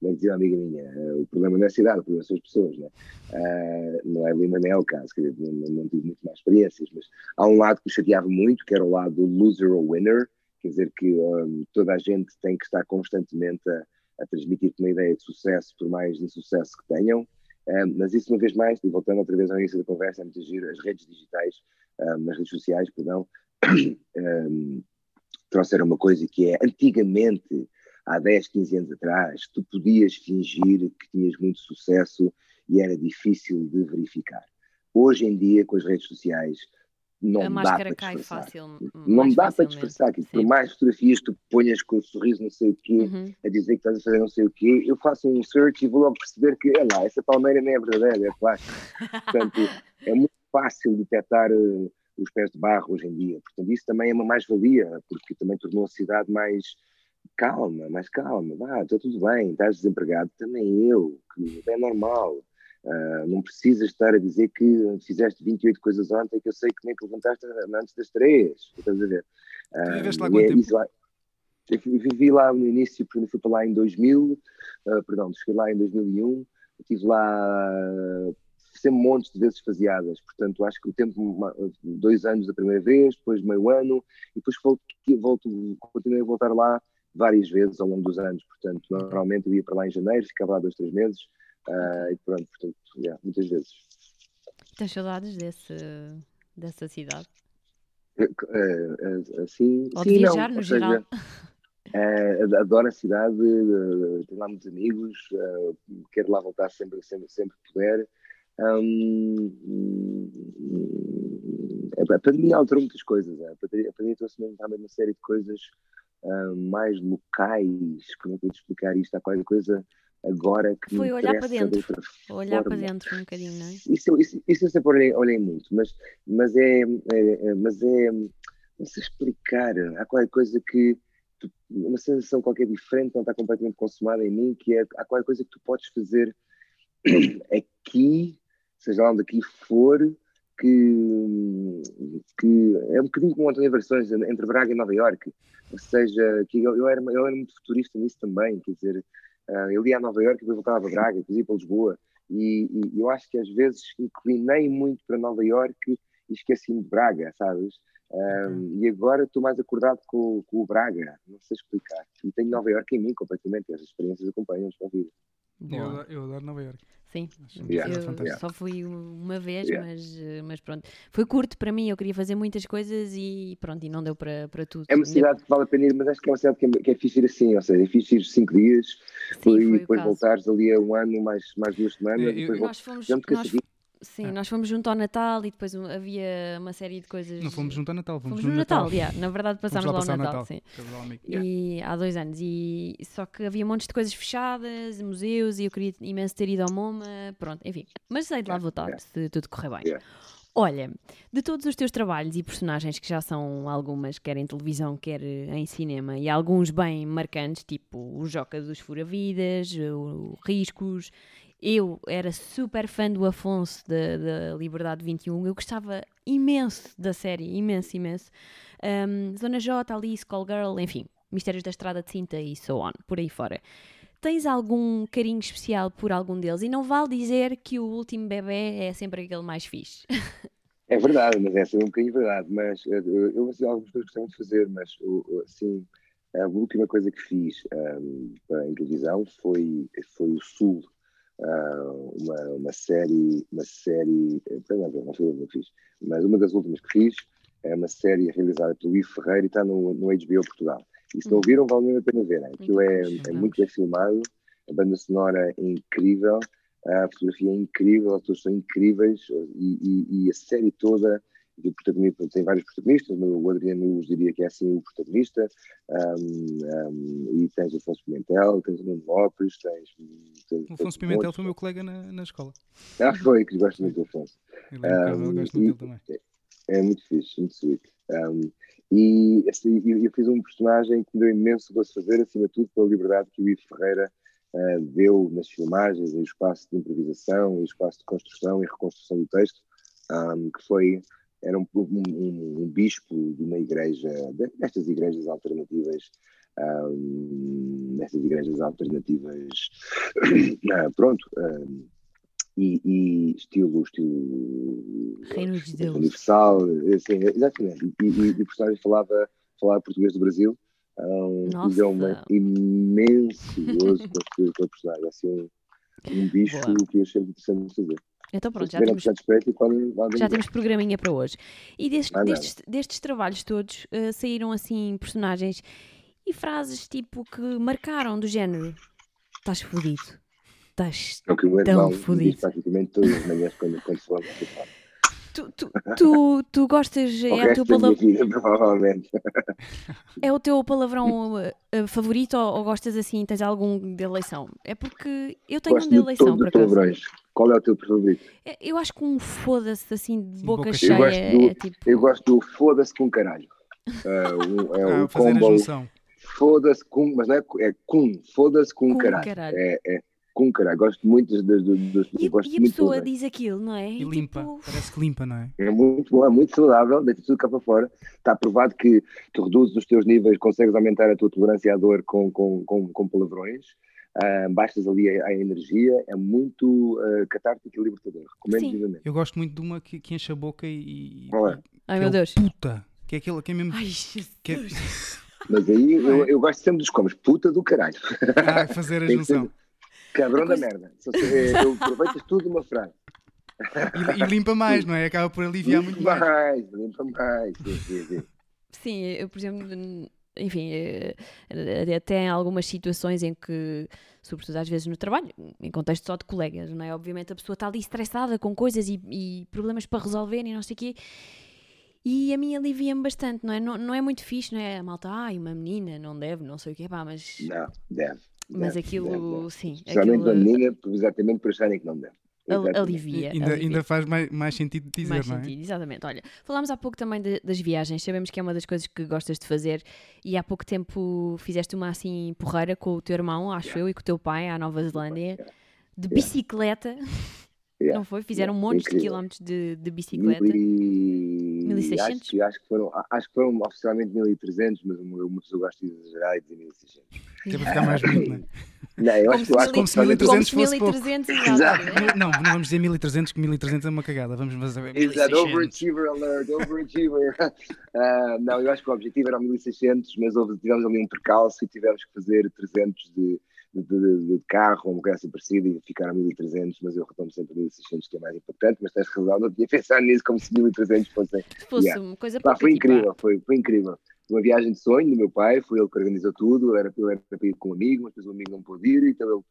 como dizia uma amiga minha, o problema não é a cidade, o problema são as pessoas, né? Uh, não é Lima nem é o caso, quer dizer, não, não, tive muito mais experiências, mas há um lado que me chateava muito, que era o lado do loser or winner, quer dizer que um, toda a gente tem que estar constantemente a, a transmitir-te uma ideia de sucesso, por mais insucesso que tenham, um, mas isso uma vez mais, e voltando outra vez ao início da conversa, é muito giro, as redes digitais, um, nas redes sociais, perdão, *coughs* trouxeram uma coisa que é, antigamente, há 10, 15 anos atrás, tu podias fingir que tinhas muito sucesso e era difícil de verificar. Hoje em dia, com as redes sociais, não a dá para cai disfarçar. fácil. Não dá para disfarçar. Que por mais fotografias tu ponhas com o sorriso não sei o quê, uhum. a dizer que estás a fazer não sei o quê, eu faço um search e vou logo perceber que, é lá, essa palmeira nem é verdadeira, é plástica. Portanto, é muito fácil detectar uh, os pés de barro hoje em dia. Portanto, isso também é uma mais-valia, porque também tornou a cidade mais calma, mais calma, vá, está tudo bem, estás desempregado, também eu, que é normal. Uh, não precisas estar a dizer que fizeste 28 coisas ontem que eu sei que nem que levantaste antes das três. Estás a ver? Uh, lá é? Lá, eu vivi lá no início, fui para lá em 2000, uh, ah, perdão, cheguei lá em 2001, estive lá sempre montes de vezes faseadas, portanto acho que o tempo, dois anos da primeira vez, depois meio ano, e depois volto, volto continuei a voltar lá várias vezes ao longo dos anos. Portanto, normalmente eu ia para lá em janeiro, ficava lá dois, três meses uh, e pronto, portanto, yeah, muitas vezes. Tens saudades desse, dessa cidade? Assim, Ou de sim, viajar não, no seja, geral? *laughs* adoro a cidade, tenho lá muitos amigos, quero lá voltar sempre, sempre, sempre que puder. Hum, a pandemia alterou muitas coisas. A pandemia, a pandemia trouxe-me realmente uma série de coisas hum, mais locais. Como é que eu vou te explicar isto? Há qualquer coisa agora que Foi me olhar para de dentro. outra Olhar para dentro um bocadinho, não é? Isso, isso, isso eu sempre olhei, olhei muito, mas, mas, é, é- é- mas é. Não sei explicar. Há qualquer coisa que. tu- uma sensação qualquer diferente, não está completamente consumada em mim, que é. Há qualquer coisa que tu podes fazer *clears throat* aqui, seja lá onde aqui for, que, que é um bocadinho como António Versões entre Braga e Nova Iorque. Ou seja, que eu, eu, era, eu era muito futurista nisso também, quer dizer, ah, eu ia a Nova Iorque e depois voltava a Braga, depois ia para Lisboa. E, e eu acho que às vezes inclinei muito para Nova Iorque e esqueci-me de Braga, sabes? Ah, E agora estou mais acordado com, com o Braga, não sei explicar. E tenho Nova Iorque em mim completamente, as experiências acompanham-nos para a vida. Eu, Boa. eu adoro Nova Iorque. Sim, Acho Yeah, eu fantástico. só fui uma vez, Yeah. mas, eh, mas pronto. Foi curto para mim, eu queria fazer muitas coisas e pronto, e não deu para, para tudo. É uma cidade que vale a pena ir, mas acho que é uma cidade que é, que é fixe ir assim, ou seja, é fixe ir cinco dias Sim, e depois voltares ali a um ano, mais, mais duas semanas, É, e eu- depois Nós fomos, nós. Sim, Ah. nós fomos junto ao Natal e depois havia uma série de coisas. Não fomos junto ao Natal, fomos, Fomos no Natal, yeah, na verdade passámos lá lá, passar o Natal, Natal. sim. E há dois anos. E só que havia montes de coisas fechadas, museus, e eu queria imenso ter ido ao MoMA. Pronto, enfim. Mas sei de lá voltar, yeah. se tudo correr bem. Yeah. Olha, de todos os teus trabalhos e personagens, que já são algumas, quer em televisão, quer eh, em cinema, e alguns bem marcantes, tipo o Joca dos Furavidas, o Riscos. Eu era super fã do Afonso da, da Liberdade 21. Eu gostava imenso da série, imenso, imenso. Um, Zona J, Alice, Call Girl, enfim, Mistérios da Estrada de Cinta e so on, por aí fora. Tens algum carinho especial por algum deles? E não vale dizer que o último bebê é sempre aquele mais fixe. É verdade, mas essa é um bocadinho verdade. Mas eh, eu, eu assim, algumas coisas gostava de fazer, mas assim, a última coisa que fiz para- em televisão foi, foi o Sul, ah, uma, uma série, uma série, não, não última que fiz, mas uma das últimas que fiz é uma série realizada pelo Ivo Ferreira e está no, no HBO Portugal. E se não Uhum. viram, vale mesmo a pena ver. né? Aquilo é, Muito é muito bem filmado, a banda sonora é incrível, a fotografia é incrível, os atores são incríveis e, e- e a série toda e o protagonista, tem vários protagonistas, mas o Adriano Luz diria que é assim o protagonista, um, um, e tens o Afonso Pimentel, tens o Nuno Lopes, tens... tens O Afonso Pimentel foi meu colega na, na escola. Ah, foi, que gosto muito do Afonso. Ele é um gosto muito dele também. É muito fixe, muito sweet. Um, e assim, eu, eu fiz um personagem que me deu imenso gosto de fazer, acima de tudo pela liberdade que o Ivo Ferreira uh, deu nas filmagens, em espaço de improvisação, em espaço de construção e reconstrução do texto, um, que foi, era um, um, um- um bispo de uma igreja, de- destas igrejas alternativas, destas igrejas alternativas, *coughs* ah, pronto, e, e estilo, estilo Reino de Deus. universal, assim, exatamente. E, e, e o personagem falava, falava português do Brasil. Um, Nossa. e deu-me imenso gozo com aquele personagem. Assim, um, *laughs* bicho Boa. que eu achei interessante de fazer. Então pronto, já temos, já temos programinha para hoje. E destes, destes, destes trabalhos todos eh, saíram assim personagens e frases tipo que marcaram do género: estás fodido, estás É tão irmão fodido. diz praticamente todas as manhãs quando, quando se lembra. Tu, tu, tu, tu gostas, *laughs* O é o, teu da minha pala- vida, provavelmente. *laughs* é o teu palavrão eh, favorito ou, ou gostas assim, tens algum de eleição? É porque eu tenho Gosto um de de eleição, os acaso. palavrões. Qual é o teu favorito? É, Eu acho que um foda-se assim de Sim, boca, boca cheia. Eu gosto é tipo. Eu gosto do foda-se com caralho. Ah, um- é *laughs* Ah, combo foda-se com, mas não é, é com, foda-se com, Com caralho. caralho. É, é com caralho. Gosto muito das, das, E, gosto e a muito pessoa todas. diz aquilo, não é? E E limpa. tipo, Parece que limpa, não é? É muito bom, é muito saudável, deita tudo cá para fora. Está provado que tu reduzes os teus níveis, consegues aumentar a tua tolerância à dor com, com, com, com palavrões, ah, baixas ali a, a energia, é muito ah, catártico e libertador. Recomendo Sim. vivamente. Eu gosto muito de uma que, que enche a boca e. Qual é? ai é meu o Deus. Puta! Que é aquele que é mesmo. Ai, Jesus. que é- *laughs* Mas aí eu, é? eu gosto sempre dos comes, puta do caralho. Ah, fazer a junção. Cabrão da merda. É, eu aproveitas tudo de uma frase. E, e, limpa mais, não é? Acaba por aliviar limpa muito mais. mais. Limpa mais, sim, sim, sim. Sim, eu, por exemplo, enfim, eh, até em algumas situações em que, sobretudo às vezes no trabalho, em contexto só de colegas, não é? Obviamente a pessoa está ali estressada com coisas e, e problemas para resolver e não sei o quê. E a mim alivia-me bastante, não é? Não, não é muito fixe, não é? A malta, ai, uma menina, não deve, não sei o quê, pá, mas. Não, deve. Mas deve, aquilo, deve, deve. sim. Especialmente aquilo... uma menina, exatamente por acharem que não deve. Alivia. Ainda, alivia. ainda faz mais, mais sentido dizer, mais não é? Sentido, exatamente. Olha, falámos há pouco também de, das viagens, sabemos que é uma das coisas que gostas de fazer e há pouco tempo fizeste uma assim porreira com o teu irmão, acho yeah. eu, e com o teu pai à Nova Zelândia, de bicicleta. Yeah. *laughs* Não foi? Fizeram yeah. montes Incrível. de quilómetros de, de bicicleta. E... 1600? Acho, acho, que foram, acho que foram oficialmente 1300, mas uma pessoa gosta de exagerar e dizer 1600. Que é para ficar mais bonito, não é? *laughs* Não, eu acho, como, acho como se 1300 fosse 1300 exato. Não, não vamos dizer 1300, que 1300 é uma cagada. Vamos fazer. Exato, overachiever alert, overachiever. uh, *laughs* não, eu acho que o objetivo era 1600, mas houve, tivemos ali um percalço e tivemos que fazer 300 de de, de, de, carro uma coisa assim parecida e ficar a 1300, mas eu retomo sempre a 1600 que é mais importante, mas tens razão, não tinha *laughs* pensado nisso como se 1300 fosse... Fosse yeah. uma coisa para Foi incrível, foi, foi incrível. Uma viagem de sonho do meu pai, foi ele que organizou tudo, era, eu era para ir com um amigo, mas depois o amigo não pôde ir, então ele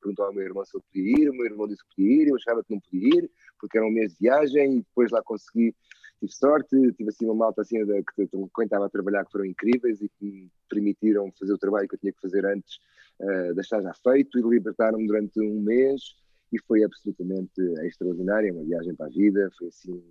perguntou ao meu irmão se ele podia ir, o meu irmão disse que podia ir, eu achava que não podia ir, porque era um mês de viagem, e depois lá consegui tive sorte, tive assim uma malta assim que, que estava a trabalhar que foram incríveis e que me permitiram fazer o trabalho que eu tinha que fazer antes uh, deixar já feito e libertaram-me durante um mês. E foi absolutamente extraordinária, uma viagem para a vida, foi assim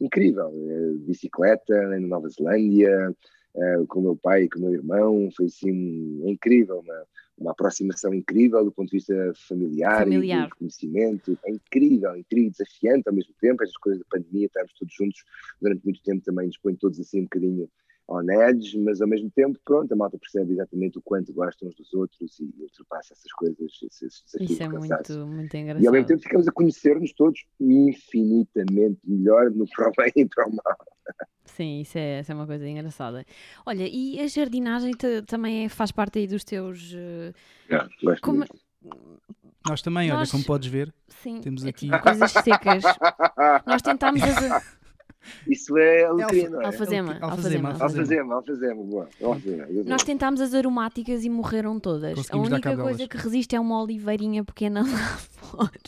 incrível, uh, bicicleta na Nova Zelândia, uh, com o meu pai e com o meu irmão, foi assim incrível, uma, uma aproximação incrível do ponto de vista familiar, familiar. e de conhecimento, é incrível, incrível, desafiante ao mesmo tempo, estas coisas da pandemia, estarmos todos juntos durante muito tempo também nos põe todos assim um bocadinho on edge, mas ao mesmo tempo, pronto, a malta percebe exatamente o quanto gostam uns dos outros e ultrapassa essas coisas, esses desafios. Isso é muito, muito engraçado. E ao mesmo tempo ficamos a conhecer-nos todos infinitamente melhor no *laughs* para o bem e para o mal. Sim, isso é, isso é uma coisa engraçada. Olha, e a jardinagem também faz parte aí dos teus. Uh, yeah, como... Nós também, Nós... olha, como podes ver, Sim, temos aqui coisas secas. *laughs* Nós tentámos as, isso é alecrim, não é? Alfazema. Alfazema, alfazema, alfazema, boa. Nós tentámos as aromáticas e morreram todas. A única coisa que resiste é uma oliveirinha pequena lá fora.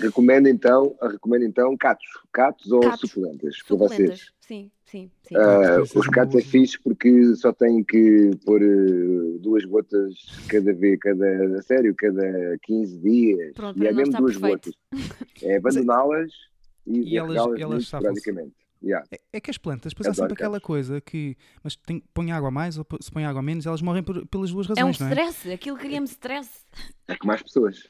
Recomendo então, recomendo então catos, catos ou catos. suculentas, para vocês. Sim, sim, sim. Uh, os catos é fixe porque só têm que pôr uh, duas gotas cada vez, cada, a sério, cada 15 dias. Pronto, e é mesmo duas perfeito. gotas. É abandoná-las e, e elas, elas praticamente. Yeah. É, é, que as plantas, depois há sempre aquela coisa que. Mas tem, põe água a mais ou se põe água a menos, elas morrem por, pelas duas razões. É um não é? stress, aquilo cria-me stress. É com mais pessoas.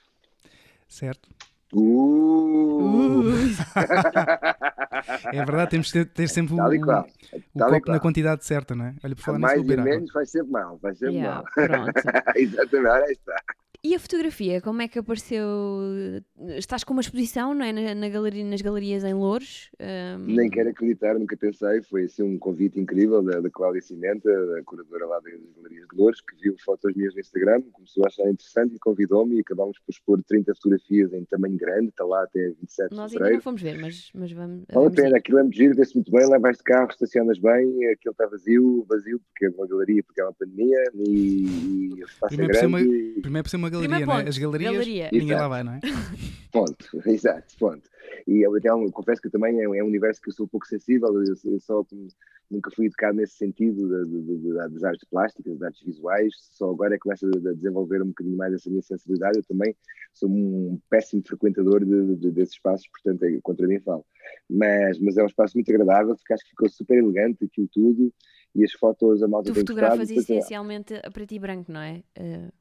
Certo. Uh. Uh. *laughs* é verdade, temos que ter, ter sempre o, o copo na quantidade certa, não é? Olha, por falar mais e menos vai ser mal, vai ser yeah, mal. *laughs* Exatamente, aí está. E a fotografia, como é que apareceu? Estás com uma exposição, não é? Na, na galeria, nas galerias em Louros? Um... Nem quero acreditar, nunca pensei. Foi assim um convite incrível da, da Cláudia Cimenta, a curadora lá das galerias de Louros, que viu fotos minhas no Instagram, começou a achar interessante e convidou-me e acabámos por expor 30 fotografias em tamanho grande, está lá até 27 Nós de ainda não fomos ver, mas, mas vamos. Vale a pena, aquilo é muito giro, vê-se muito bem, levas de carro, estacionas bem, aquilo está vazio, vazio, porque é uma galeria, porque é uma pandemia e, e espaço primeiro é grande. Uma, primeiro por ser uma galeria, não é? As galerias Galeria. ninguém lá vai, não é? *laughs* ponto, exato, ponto. E eu, então, confesso que também é, é, um universo que eu sou um pouco sensível, eu, eu só nunca fui educado nesse sentido de, de, de, das artes plásticas, das artes visuais, só agora é que começo a desenvolver um bocadinho mais essa minha sensibilidade. Eu também sou um péssimo frequentador desses espaços, portanto, é, contra mim falo. Mas, mas é um espaço muito agradável, porque acho que ficou super elegante aquilo tudo e as fotos a malta Tu fotografas essencialmente a preto e branco, não é? Uh...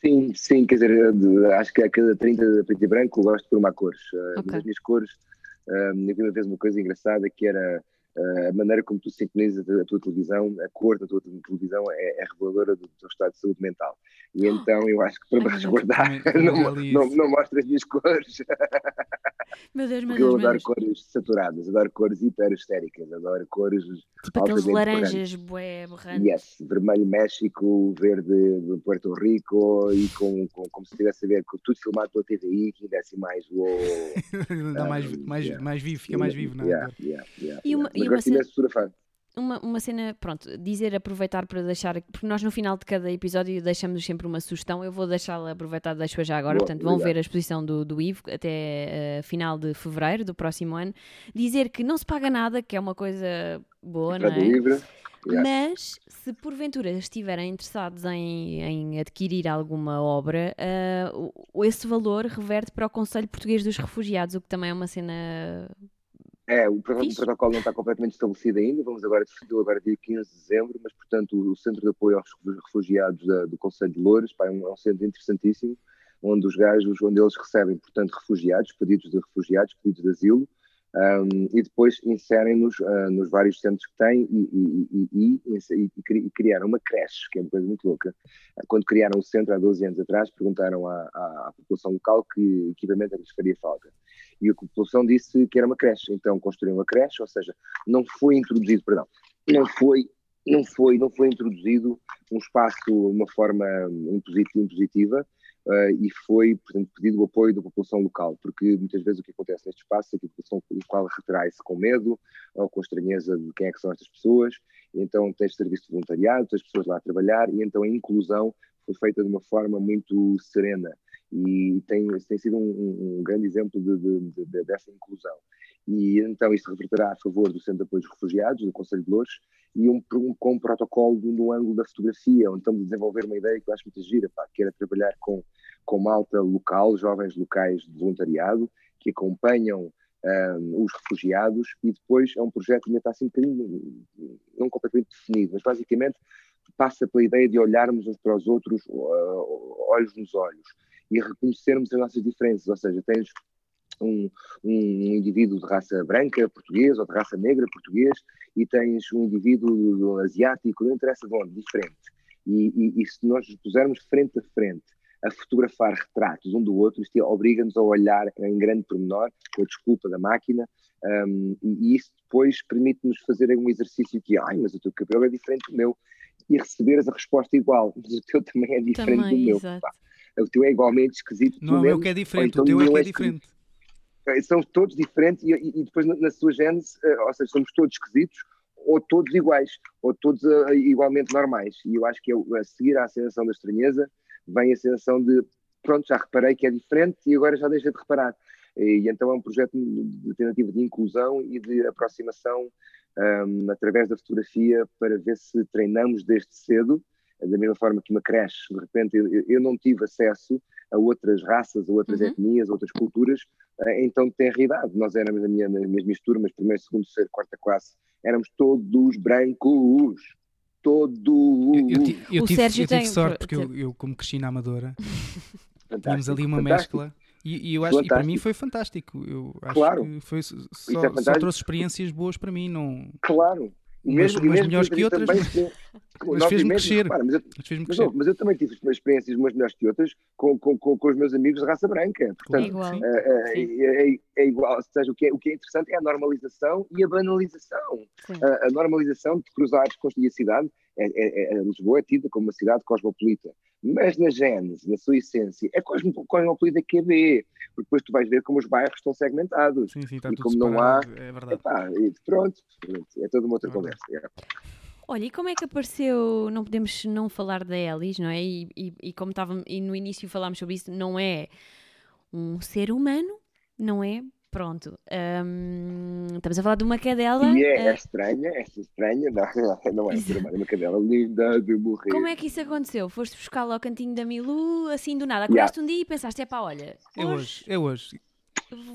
Sim, sim, quer dizer, acho que a cada 30 de preto e branco gosto de formar cores. Eh, okay. Das minhas cores, um, eu vi uma vez uma coisa engraçada que era a maneira como tu sincronizas a tua televisão, a cor da tua televisão é, é reveladora do teu estado de saúde mental. E então eu acho que para me resguardar, não, não, não mostro as minhas cores. *laughs* Meu Deus, meu Porque Deus, eu adoro cores saturadas, adoro cores hiperestéricas, adoro cores. Tipo aqueles laranjas, bué, borrantes. Yes, vermelho México, verde Puerto Rico e com, com, como se estivesse a ver tudo filmado pela TVI, que ainda é assim mais. Wow, *laughs* Dá mais, mais, mais vivo, fica mais vivo, não é? E uma, e uma cena, uma, uma cena, pronto, dizer, aproveitar para deixar, porque nós no final de cada episódio deixamos sempre uma sugestão, eu vou deixá-la aproveitar, deixo-a já agora, Boa, portanto vão ver a exposição do, do Ivo até uh, final de fevereiro do próximo ano, dizer que não se paga nada, que é uma coisa boa, não é? Livre. Mas se porventura estiverem interessados em, em adquirir alguma obra, uh, esse valor reverte para o Conselho Português dos Refugiados, o que também é uma cena é, o, o, protocolo não está completamente estabelecido ainda, vamos agora decidir agora dia 15 de dezembro, mas portanto o, Centro de Apoio aos Refugiados da, do Conselho de Louros pá, é, um, é um centro interessantíssimo, onde os gajos, onde eles recebem, portanto, refugiados, pedidos de refugiados, pedidos de asilo, um, e depois inserem-nos uh, nos vários centros que têm e, e, e, e, criaram uma creche, que é uma coisa muito louca. Quando criaram o centro há 12 anos atrás, perguntaram à, à, à população local que equipamento é lhes faria falta. E a população disse que era uma creche, então construíram uma creche, ou seja, não foi introduzido, perdão, não foi não foi, não foi introduzido um espaço, uma forma impositiva, uh, e foi, portanto, pedido o apoio da população local, porque muitas vezes o que acontece neste espaço é que a população local retrai-se com medo ou com estranheza de quem é que são estas pessoas, então tens serviço de voluntariado, tens pessoas lá a trabalhar, e então a inclusão foi feita de uma forma muito serena e tem, tem sido um, um grande exemplo de, de, de, dessa inclusão. E então isso reverterá a favor do Centro de Apoio dos Refugiados, do Conselho de Louros, e um, um, com um protocolo no ângulo da fotografia, onde estamos a desenvolver uma ideia que eu acho muito gira, pá, que era trabalhar com, com malta local, jovens locais de voluntariado, que acompanham um, os refugiados, e depois é um projeto que ainda está assim um bocadinho, não completamente definido, mas basicamente passa pela ideia de olharmos uns para os outros, uh, olhos nos olhos, e reconhecermos as nossas diferenças, ou seja, tens um, um, indivíduo de raça branca português ou de raça negra português e tens um indivíduo asiático, não interessa de onde, diferente. E, e, e se nós nos pusermos frente a frente a fotografar retratos um do outro, isto obriga-nos a olhar em grande pormenor, com a desculpa da máquina, um, e, isso depois permite-nos fazer um exercício que, ai, mas o teu cabelo é diferente do meu, e receberes a resposta igual, mas o teu também é diferente também, do meu. Exato o teu é igualmente esquisito. Não é o meu que é diferente, então o teu é que é, é diferente. São todos diferentes e, e, depois na, na sua gênese, uh, ou seja, somos todos esquisitos ou todos iguais, ou todos uh, igualmente normais. E eu acho que é a seguir à sensação da estranheza vem a sensação de pronto, já reparei que é diferente e agora já deixei de reparar. E, então é um projeto de tentativa de inclusão e de aproximação um, através da fotografia para ver se treinamos desde cedo da mesma forma que uma creche, de repente eu, eu não tive acesso a outras raças, a outras uhum. etnias, a outras culturas, eh, então tem realidade. Nós éramos na minha, nas minhas turmas, primeiro, segundo, terceiro, quarta classe, éramos todos brancos. Todos. Eu, eu, eu, tive, eu tive sorte porque eu, eu, como cresci na Amadora, *laughs* tínhamos ali uma fantástico. mescla. E, e eu acho, e para mim foi fantástico. Eu acho claro. que foi, só, é só trouxe experiências boas para mim. Não... Claro, mesmo, mas, mas melhores que outras. Também, *laughs* mas fez-me crescer. Repara, mas, eu, mas, fez mas, mas, eu também tive experiências umas melhores que outras com, com, com, com, os meus amigos de raça branca. Portanto, é igual. É, é, é, igual. Ou seja, o que é, o que é interessante é a normalização e a banalização. A, a, normalização de cruzares com a cidade. É, é, é, Lisboa é tida como uma cidade cosmopolita. Mas na gênese, na sua essência, é cosmopolita que é B. Porque depois tu vais ver como os bairros estão segmentados. Sim, sim, está e como não há. É verdade. Epá, e pronto, é toda uma outra conversa. Olha, e como é que apareceu? Não podemos não falar da Elis, não é? E, e, e como estávamos, e no início falámos sobre isso, não é um ser humano, não é? Pronto. Um, estamos a falar de uma cadela. E é, uh... estranha, é estranha, não, *laughs* não é um é uma cadela linda de morrer. Como é que isso aconteceu? Foste buscá-la ao cantinho da Milu, assim do nada. Acordaste yeah. um dia e pensaste, é pá, olha. É hoje, é hoje.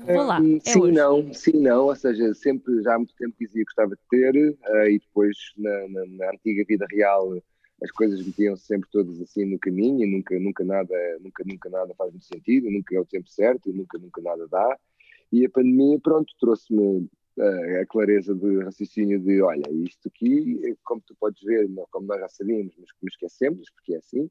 Vou lá. É sim, hoje. não, sim, não. Ou seja, sempre, já há muito tempo dizia que gostava de ter, uh, e depois na, na, na, antiga vida real as coisas metiam-se sempre todas assim no caminho, e nunca, nunca, nada, nunca, nunca nada faz muito sentido, nunca é o tempo certo, e nunca, nunca nada dá. E a pandemia, pronto, trouxe-me a clareza de raciocínio de, olha, isto aqui, como tu podes ver, como nós já sabíamos, mas como esquecemos, porque é assim,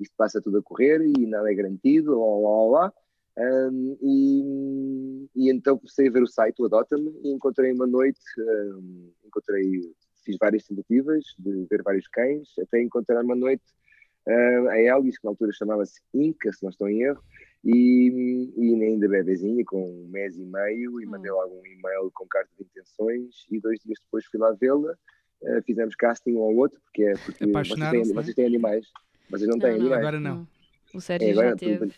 isto passa tudo a correr e nada é garantido, lá, lá, lá. Um, e, e, então comecei a ver o site, o Adota-me, e encontrei uma noite, um, encontrei, fiz várias tentativas de ver vários cães, até encontrar uma noite a Elvis, que na altura chamava-se Inca, se não estou em erro, e, e ainda bebezinha, com um mês e meio, e hum. mandei logo um e-mail com carta de intenções, e dois dias depois fui lá vê-la, uh, fizemos casting um ao outro, porque, é, porque vocês, têm, é? vocês têm animais, vocês não, não têm não, animais. Agora não. O Sérgio é, já teve.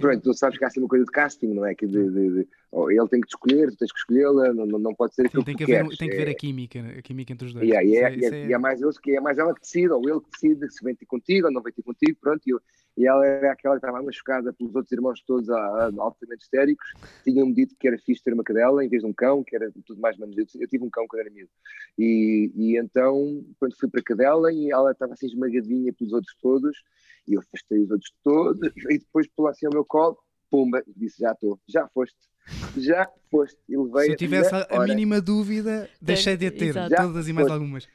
Pronto, tu sabes que há assim uma coisa de casting, não é? Que de, de, de oh, ele tem que te escolher, tu tens que escolhê-la, não, não pode ser aquilo tem que, que haver, queres. Tem que ver é... a química, a química entre os dois. Yeah, yeah, é, é, e, é, mais eles, que é mais ela que decide, ou ele que decide se vem ter contigo ou não vem ter contigo, pronto. E, eu, e ela era aquela que estava machucada pelos outros irmãos todos a, a, altamente histéricos. Tinham-me dito que era fixe ter uma cadela em vez de um cão, que era tudo mais ou menos. Eu, eu tive um cão quando era miúdo. E, e então, quando fui para a cadela, e ela estava assim esmagadinha pelos outros todos, e eu afastei os outros todos, e depois pulou assim ao meu colo pumba, disse já estou, já foste, já foste. E levei Se eu tivesse a, a mínima dúvida, deixei de ter Exato. todas e mais foste. algumas.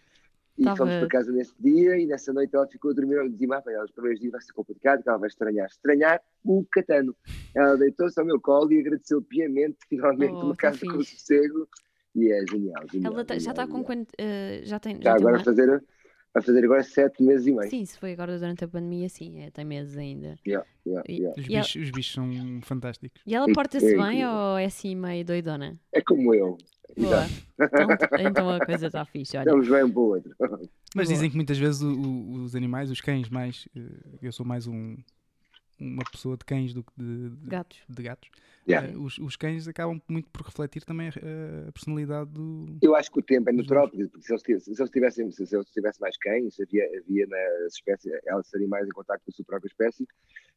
E Tava... fomos para casa nesse dia e nessa noite ela ficou a dormir. Eu disse, ah, os primeiros dias vai ser complicado, que ela vai estranhar. Estranhar o catano. Ela deitou-se ao meu colo e agradeceu piamente, finalmente, oh, uma casa com sossego. E é genial. genial ela tá, já está com quanto. Uh, já tem. Está agora uma... a fazer Vai fazer agora sete meses e meio. Sim, se foi agora durante a pandemia, sim, é, tem meses ainda. Yeah, yeah, yeah. Os, bichos, ela... os, bichos, são fantásticos. E ela porta-se é, bem é, ou é assim meio doidona? É como eu. Boa. Então, então, a coisa está fixe. Olha. Estamos bem um para o outro. Mas dizem que muitas vezes o, o, os animais, os cães, mais. Eh, eu sou mais um, uma pessoa de cães do que de, de gatos. De gatos. Yeah. Uh, os, os, cães acabam muito por refletir também a, a, personalidade do. Eu acho que o tempo é natural, porque, porque se, eles, se eles tivessem se eles tivessem mais cães, havia, havia nas espécies, elas serem mais em contato com a sua própria espécie,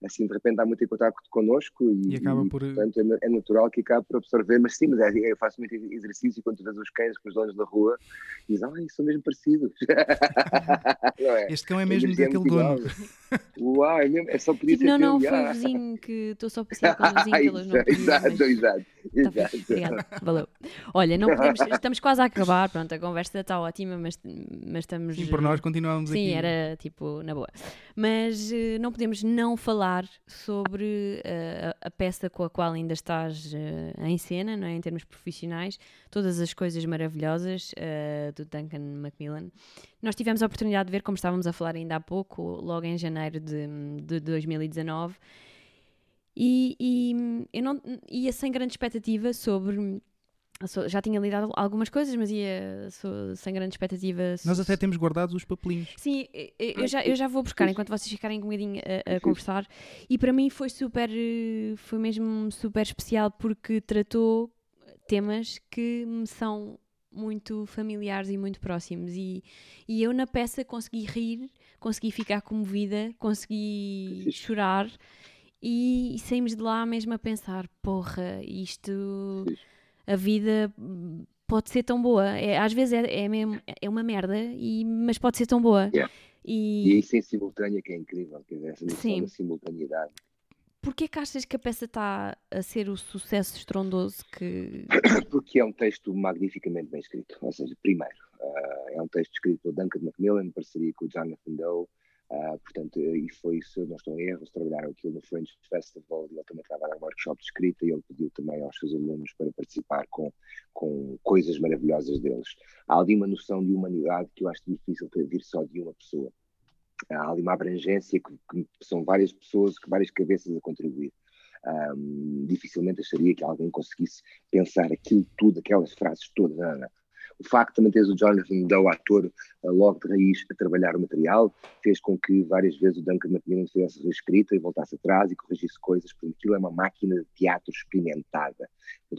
assim de repente há muito em contato connosco e, e acaba por. E, portanto é, é, natural que acabe por absorver, mas sim, mas é, eu faço muito exercício quando tu vês os cães com os donos da rua e dizes, ah, são mesmo parecidos. *laughs* é? Este cão é mesmo daquele dono. *laughs* Uau, é, mesmo, é só podia tipo, ser Não, não, foi o vizinho que estou só passear com o *laughs* vizinho que eles não Exato, mas... exato. Tá Obrigada, valeu. Olha, não podemos, *laughs* estamos quase a acabar, pronto, a conversa está ótima, mas, mas estamos. Sim, por nós continuamos sim, aqui. Sim, era tipo, na boa. Mas uh, não podemos não falar sobre uh, a, a, peça com a qual ainda estás uh, em cena, não é? em termos profissionais, todas as coisas maravilhosas do Duncan Macmillan. Nós tivemos a oportunidade de ver, como estávamos a falar ainda há pouco, logo em janeiro de, de 2019 e, e eu não ia sem grande expectativa sobre já tinha lidado algumas coisas, mas ia sem grande expectativa. Nós até temos guardados os papelinhos. Sim, eu já, eu já vou buscar enquanto vocês ficarem um bocadinho a, a conversar. E para mim foi super, foi mesmo super especial porque tratou temas que me são muito familiares e muito próximos. E, e eu na peça consegui rir, consegui ficar comovida, consegui chorar e, e saímos de lá mesmo a pensar: porra, isto. A vida pode ser tão boa. É, às vezes é, é, mesmo, é uma merda, e, mas pode ser tão boa. Yeah. E... e isso em simultânea que é incrível, quer dizer, essa Sim. simultaneidade. Porquê que achas que a peça está a ser o sucesso estrondoso que. *coughs* Porque é um texto magnificamente bem escrito. Ou seja, primeiro, uh, é um texto escrito por Duncan Macmillan, em parceria com o Jonathan Doe, Uh, portanto, e foi isso, não estou em erro, eles trabalharam aquilo no Fringe Festival e ele também trabalha no workshop de escrita e ele pediu também aos seus alunos para participar com, com coisas maravilhosas deles. Há ali uma noção de humanidade que eu acho difícil vir só de uma pessoa. Há ali uma abrangência que, que são várias pessoas, várias cabeças a contribuir. Um, dificilmente acharia que alguém conseguisse pensar aquilo tudo, aquelas frases todas. Não, não. O facto de também teres o Jonathan Doe, ator, eh, logo de raiz, a trabalhar o material, fez com que várias vezes o Duncan McMillan fizesse reescrita e voltasse atrás e corrigisse coisas, porque aquilo é uma máquina de teatro experimentada.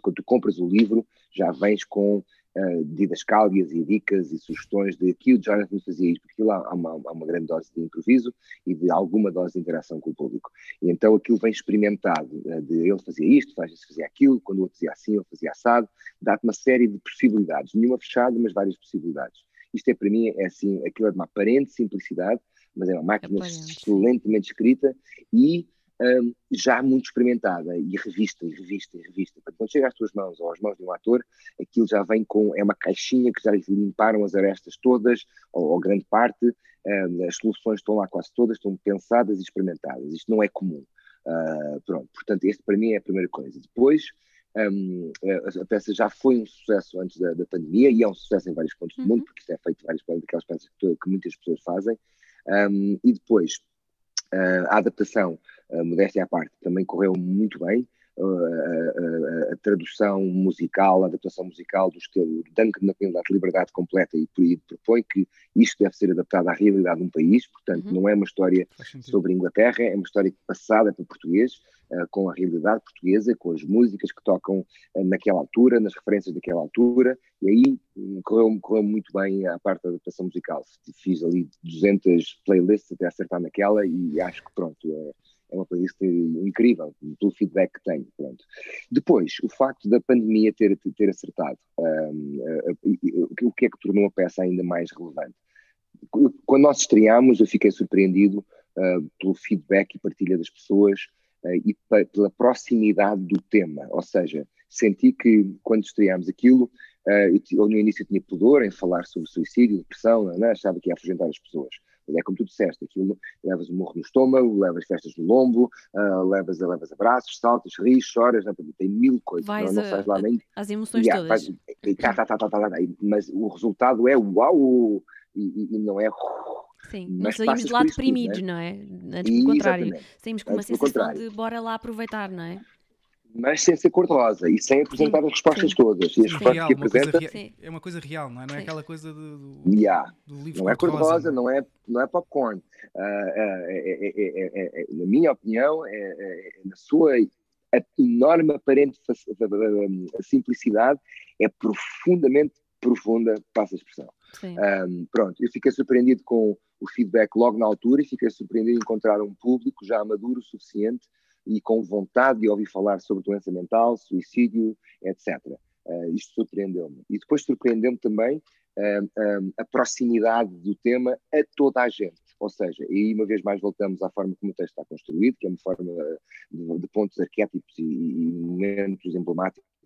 Quando tu compras o livro, já vens com uh, didascálias e dicas e sugestões de aqui o Jonathan fazia isto, porque aquilo há uma, há uma grande dose de improviso e de alguma dose de interação com o público. E então aquilo vem experimentado, uh, de ele fazia isto, fazia, fazia aquilo, quando o outro fazia assim, ele fazia assado, dá-te uma série de possibilidades, nenhuma fechada, mas várias possibilidades. Isto é para mim, é assim, aquilo é de uma aparente simplicidade, mas é uma máquina excelentemente escrita e um, já muito experimentada e revista, e revista, e revista. Portanto, quando chega às tuas mãos ou às mãos de um ator, aquilo já vem com, é uma caixinha que já lhe limparam as arestas todas, ou, ou grande parte, um, as soluções estão lá quase todas, estão pensadas e experimentadas. Isto não é comum. Uh, pronto, portanto, este para mim é a primeira coisa. Depois, um, a peça já foi um sucesso antes da, da, pandemia e é um sucesso em vários pontos uhum. do mundo, porque isto é feito em várias daquelas peças que, que muitas pessoas fazem. Um, e depois, a adaptação, uh, modéstia à parte, também correu muito bem a, a, tradução musical, a adaptação musical do estilo Duncan na penalidade liberdade completa e aí propõe que isto deve ser adaptado à realidade de um país, portanto uhum. não é uma história sobre Inglaterra, é uma história passada para português, uh, com a realidade portuguesa, com as músicas que tocam uh, naquela altura, nas referências daquela altura, e aí um, correu, correu muito bem a parte da adaptação musical. Fiz ali 200 playlists até acertar naquela e acho que pronto, é, é uma playlist incrível, pelo feedback que tenho. Pronto. Depois, o facto da pandemia ter, ter acertado, um, uh, o que é que tornou a peça ainda mais relevante? Quando nós estreámos, eu fiquei surpreendido uh, pelo feedback e partilha das pessoas uh, e pela proximidade do tema, ou seja, senti que quando estreámos aquilo, eu, no início tinha pudor em falar sobre suicídio, depressão, não, é? achava que ia afugentar as pessoas é como tu disseste, aquilo, levas um morro no estômago, levas festas no lombo, uh, levas, levas abraços, saltas, ris, choras, não, tem mil coisas. Vais não, não sais lá nem... As emoções yeah, todas. Faz, e, tá, tá, tá, tá, tá, tá, mas o resultado é uau, e, e não é... Sim, não saímos de lá deprimidos, não é? Antes pelo contrário, saímos com uma sensação de bora lá aproveitar, não é? mas sem ser cor-de-rosa e sem apresentar sim, as respostas sim. todas. E as respostas real, que apresenta. é uma coisa real, não é? Não é aquela coisa do, do, yeah. do livro Não é cor-de-rosa, não é, não é popcorn. Uh, uh, é, é, na minha opinião, na sua enorme aparente simplicidade, é profundamente profunda, passa a expressão. Um, pronto, eu fiquei surpreendido com o feedback logo na altura e fiquei surpreendido em encontrar um público já maduro o suficiente e com vontade de ouvir falar sobre doença mental, suicídio, etc. Uh, eh, isto surpreendeu-me. E depois surpreendeu-me também uh, uh, a proximidade do tema a toda a gente. Ou seja, e uma vez mais voltamos à forma como o texto está construído, que é uma forma de, de pontos arquétipos e, e momentos emblemáticos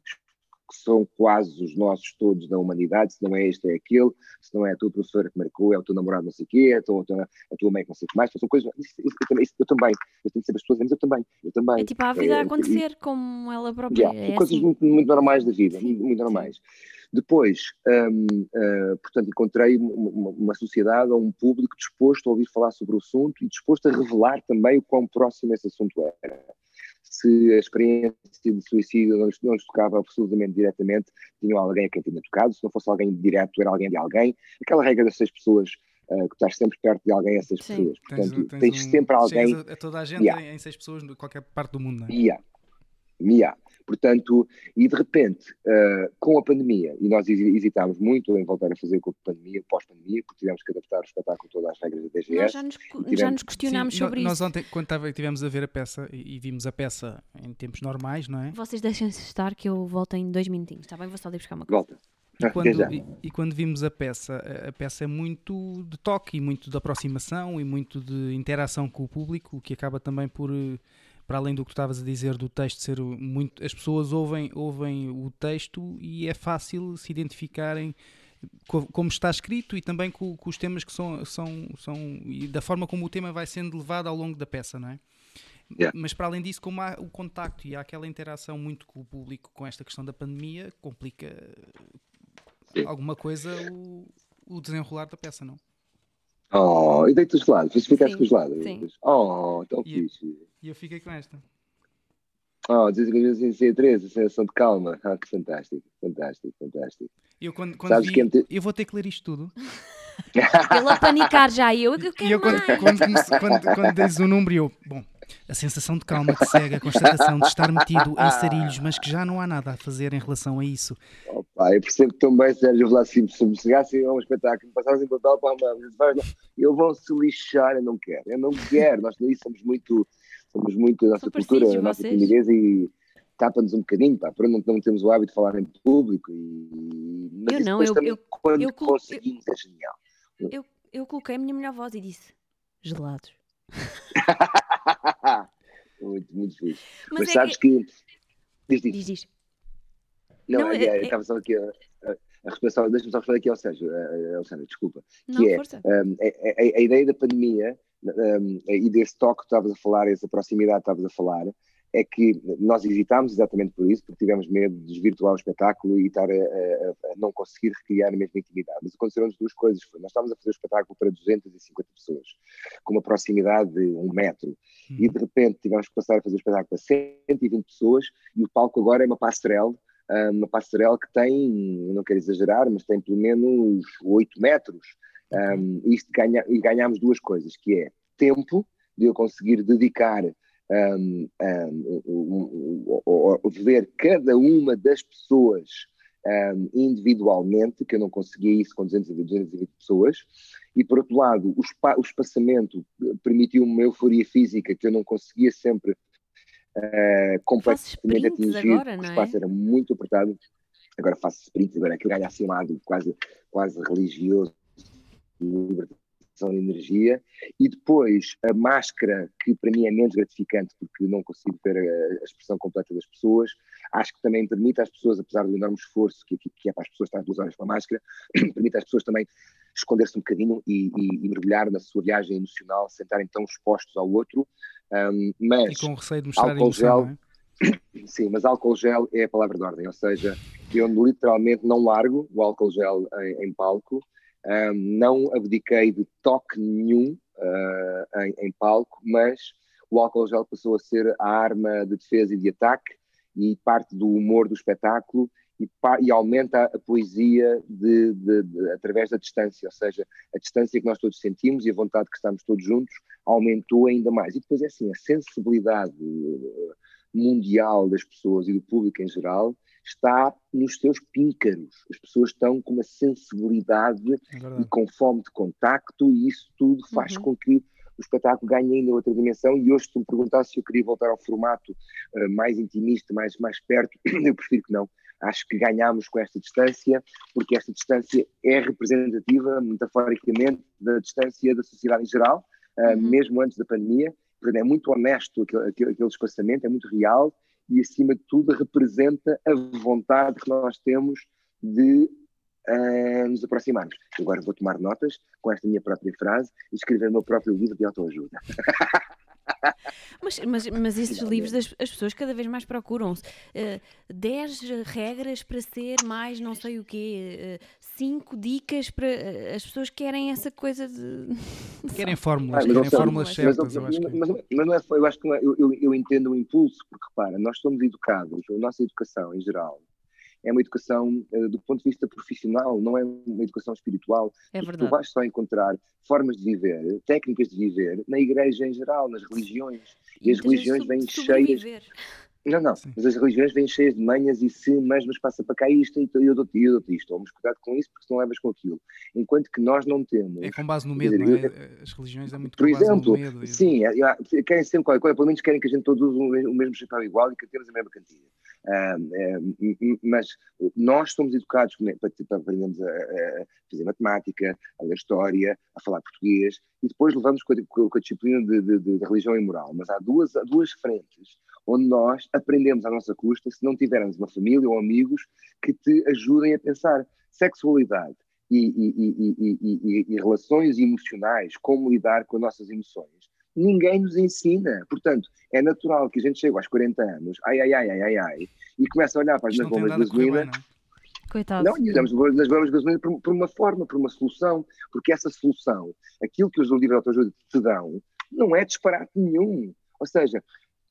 que são quase os nossos todos da humanidade, se não é este, é aquele, se não é a tua professora que marcou, é o teu namorado não sei o quê, é a tua, a tua mãe que não sei o que mais, são coisas, isso, isso, eu, também, isso, eu também, eu tenho sempre as pessoas a eu também, eu também. É tipo a vida é, a acontecer e, como ela própria. Yeah, é coisas assim. muito, muito, normais da vida, muito, muito, normais. Depois, um, uh, portanto, encontrei uma, uma, sociedade ou um público disposto a ouvir falar sobre o assunto e disposto a revelar também o quão próximo esse assunto era se a experiência de suicídio não, não lhes tocava absolutamente diretamente, tinham alguém a quem tinha tocado, se não fosse alguém direto, era alguém de alguém. Aquela regra das seis pessoas, uh, que estás sempre perto de alguém, essas Sim. pessoas. Portanto, tens, tens, tens um, sempre alguém. A, a toda a gente yeah. em, em seis pessoas, de qualquer parte do mundo, não é? Yeah. Yeah. Portanto, e de repente, uh, com a pandemia, e nós hesitámos muito em voltar a fazer com a pandemia, pós-pandemia, porque tivemos que adaptar o espetáculo todas as regras da DGS. Nós já nos, tivemos... já nos questionámos Sim, sobre nós isso. Nós ontem, quando tava, tivemos a ver a peça, e, e, vimos a peça em tempos normais, não é? Vocês deixem-se estar que eu volto em dois minutinhos, está bem? Vou só ali buscar uma coisa. Volta. E quando, e, e quando, vimos a peça, a peça é muito de toque e muito de aproximação e muito de interação com o público, o que acaba também por eh, para além do que tu estavas a dizer do texto ser muito. As pessoas ouvem, ouvem o texto e é fácil se identificarem como está escrito e também com, com, os temas que são, são, são. e da forma como o tema vai sendo levado ao longo da peça, não é? Yeah. Mas para além disso, como há o contacto e há aquela interação muito com o público com esta questão da pandemia, complica Sim. alguma coisa o, o desenrolar da peça, não? Oh, e deito os lados, você ficaste com os lados. Oh, tão e fixe. E eu fiquei com esta. Oh, dizem que a 13, a sensação de calma. Ah, que fantástico, fantástico, fantástico. Eu, quando, quando vi, que eu vou ter que ler isto tudo. Ele a panicar já, eu, eu quero e eu, quando, quando, quando, quando dizes o número, eu, bom, a sensação de calma que segue a constatação de estar metido em sarilhos, mas que já não há nada a fazer em relação a isso. Opa, eu percebo tão bem, Sérgio, lá assim, se me chegasse a um espetáculo, passassem por tal, para uma, eu vão se lixar, eu não quero, eu não quero, nós daí somos muito somos muito, a nossa cultura, a nossa timidez e tapa-nos um bocadinho, pá, para não, não temos o hábito de falar em público. E, mas eu não, eu, também, eu, quando eu, conseguimos, eu, é genial. Eu, eu coloquei a minha melhor voz e disse: gelados. *laughs* muito, muito fixe. Mas, Mas é sabes que... que... Diz, diz. diz, diz. Não, não é, é, é, estava só aqui a, a, a responsabilidade, deixa-me só falar aqui ao Sérgio, Alexandre, desculpa, não, que é um, a, a, a, ideia da pandemia um, e desse toque que estavas a falar, essa proximidade que estavas a falar, é que nós hesitámos exatamente por isso, porque tivemos medo de desvirtuar o espetáculo e estar a, a, a não conseguir recriar a mesma intimidade. Mas aconteceram-nos duas coisas. Foi, nós estávamos a fazer o espetáculo para 250 pessoas, com uma proximidade de um metro, hum. e de repente tivemos que passar a fazer o espetáculo para 120 pessoas, e o palco agora é uma passarela, ah, uma passarela que tem, não quero exagerar, mas tem pelo menos 8 metros. Um, isto ganha, e ganhamos duas coisas, que é tempo de eu conseguir dedicar um, um, um, ver cada uma das pessoas individualmente, que eu não conseguia isso com 220 pessoas, e por outro lado, o, o espaçamento permitiu-me uma euforia física que eu não conseguia sempre uh, completamente atingir, agora, o espaço é? era muito apertado. Agora faço sprints, agora aquilo ganha assim um lado quase, quase religioso, de energia, e depois a máscara, que para mim é menos gratificante porque não consigo ver a, a expressão completa das pessoas, acho que também permite às pessoas, apesar do enorme esforço que, que é para as pessoas estar duas horas com a máscara, *clears throat* permite às pessoas também esconder-se um bocadinho e, e, e, mergulhar na sua viagem emocional, sentarem tão expostos ao outro, um, mas... E com receio de mostrar álcool emoção, gel, é? *clears throat* Sim, mas álcool gel é a palavra de ordem, ou seja, eu literalmente não largo o álcool gel em, em palco, um, não abdiquei de toque nenhum uh, em, em, palco, mas o álcool gel passou a ser a arma de defesa e de ataque e parte do humor do espetáculo e, e aumenta a poesia de, de, de, através da distância, ou seja, a distância que nós todos sentimos e a vontade que estamos todos juntos aumentou ainda mais. E depois é assim, a sensibilidade mundial das pessoas e do público em geral está nos seus píncaros. As pessoas estão com uma sensibilidade é e com fome de contacto, e isso tudo faz uhum. com que o espetáculo ganhe ainda outra dimensão. E hoje, se tu me perguntasse se eu queria voltar ao formato uh, mais intimista, mais, mais perto, *clears throat* eu prefiro que não. Acho que ganhamos com esta distância, porque esta distância é representativa, metaforicamente, da distância da sociedade em geral, uh, uhum. mesmo antes da pandemia. Portanto, é muito honesto aquele, aquele espaçamento, é muito real e, acima de tudo, representa a vontade que nós temos de uh, nos aproximarmos. Agora vou tomar notas com esta minha própria frase e escrever o meu próprio livro de autoajuda. *laughs* Mas, mas, mas esses livros as, as pessoas cada vez mais procuram uh, 10 regras para ser mais não sei o quê, uh, 5 dicas para. Uh, as pessoas querem essa coisa de. *laughs* Querem fórmulas, ah, querem fórmulas certas. Mas, mas, mas, mas, não é, eu acho que é, eu, eu, eu entendo o impulso, porque repara, nós somos educados, a nossa educação em geral é uma educação uh, do ponto de vista profissional, não é uma educação espiritual. É verdade. Tu vais só encontrar formas de viver, técnicas de viver, na igreja em geral, nas religiões. E, e as religiões vêm cheias. Não, não, Sim. mas as religiões vêm cheias de manhas e se, mas nos passa para cá isto, então eu dou-te eu dou isto. Vamos cuidado com isso porque não levas com aquilo. Enquanto que nós não temos. É com base no medo, dizer, não é? As religiões é muito Por exemplo, medo, sim, é, é, querem sempre, pelo menos querem que a gente todos use o mesmo chapéu igual e que temos a mesma cantiga. Uh, mas nós somos educados para, para aprendermos a, a, fazer matemática, a ler história, a falar português e depois levamos com a, com a disciplina de, de, de, religião e moral. Mas há duas, há duas frentes onde nós aprendemos à nossa custa se não tivermos uma família ou amigos que te ajudem a pensar sexualidade e, e, e, e, relações emocionais, como lidar com as nossas emoções. Ninguém nos ensina. Portanto, é natural que a gente chegue aos 40 anos, ai, ai, ai, ai, ai, ai, e comece a olhar para as bombas de gasolina. Coitado. Não, e bombas de gasolina por, por, uma forma, por uma solução, porque essa solução, aquilo que os livros de autoajuda te dão, não é disparate nenhum. Ou seja,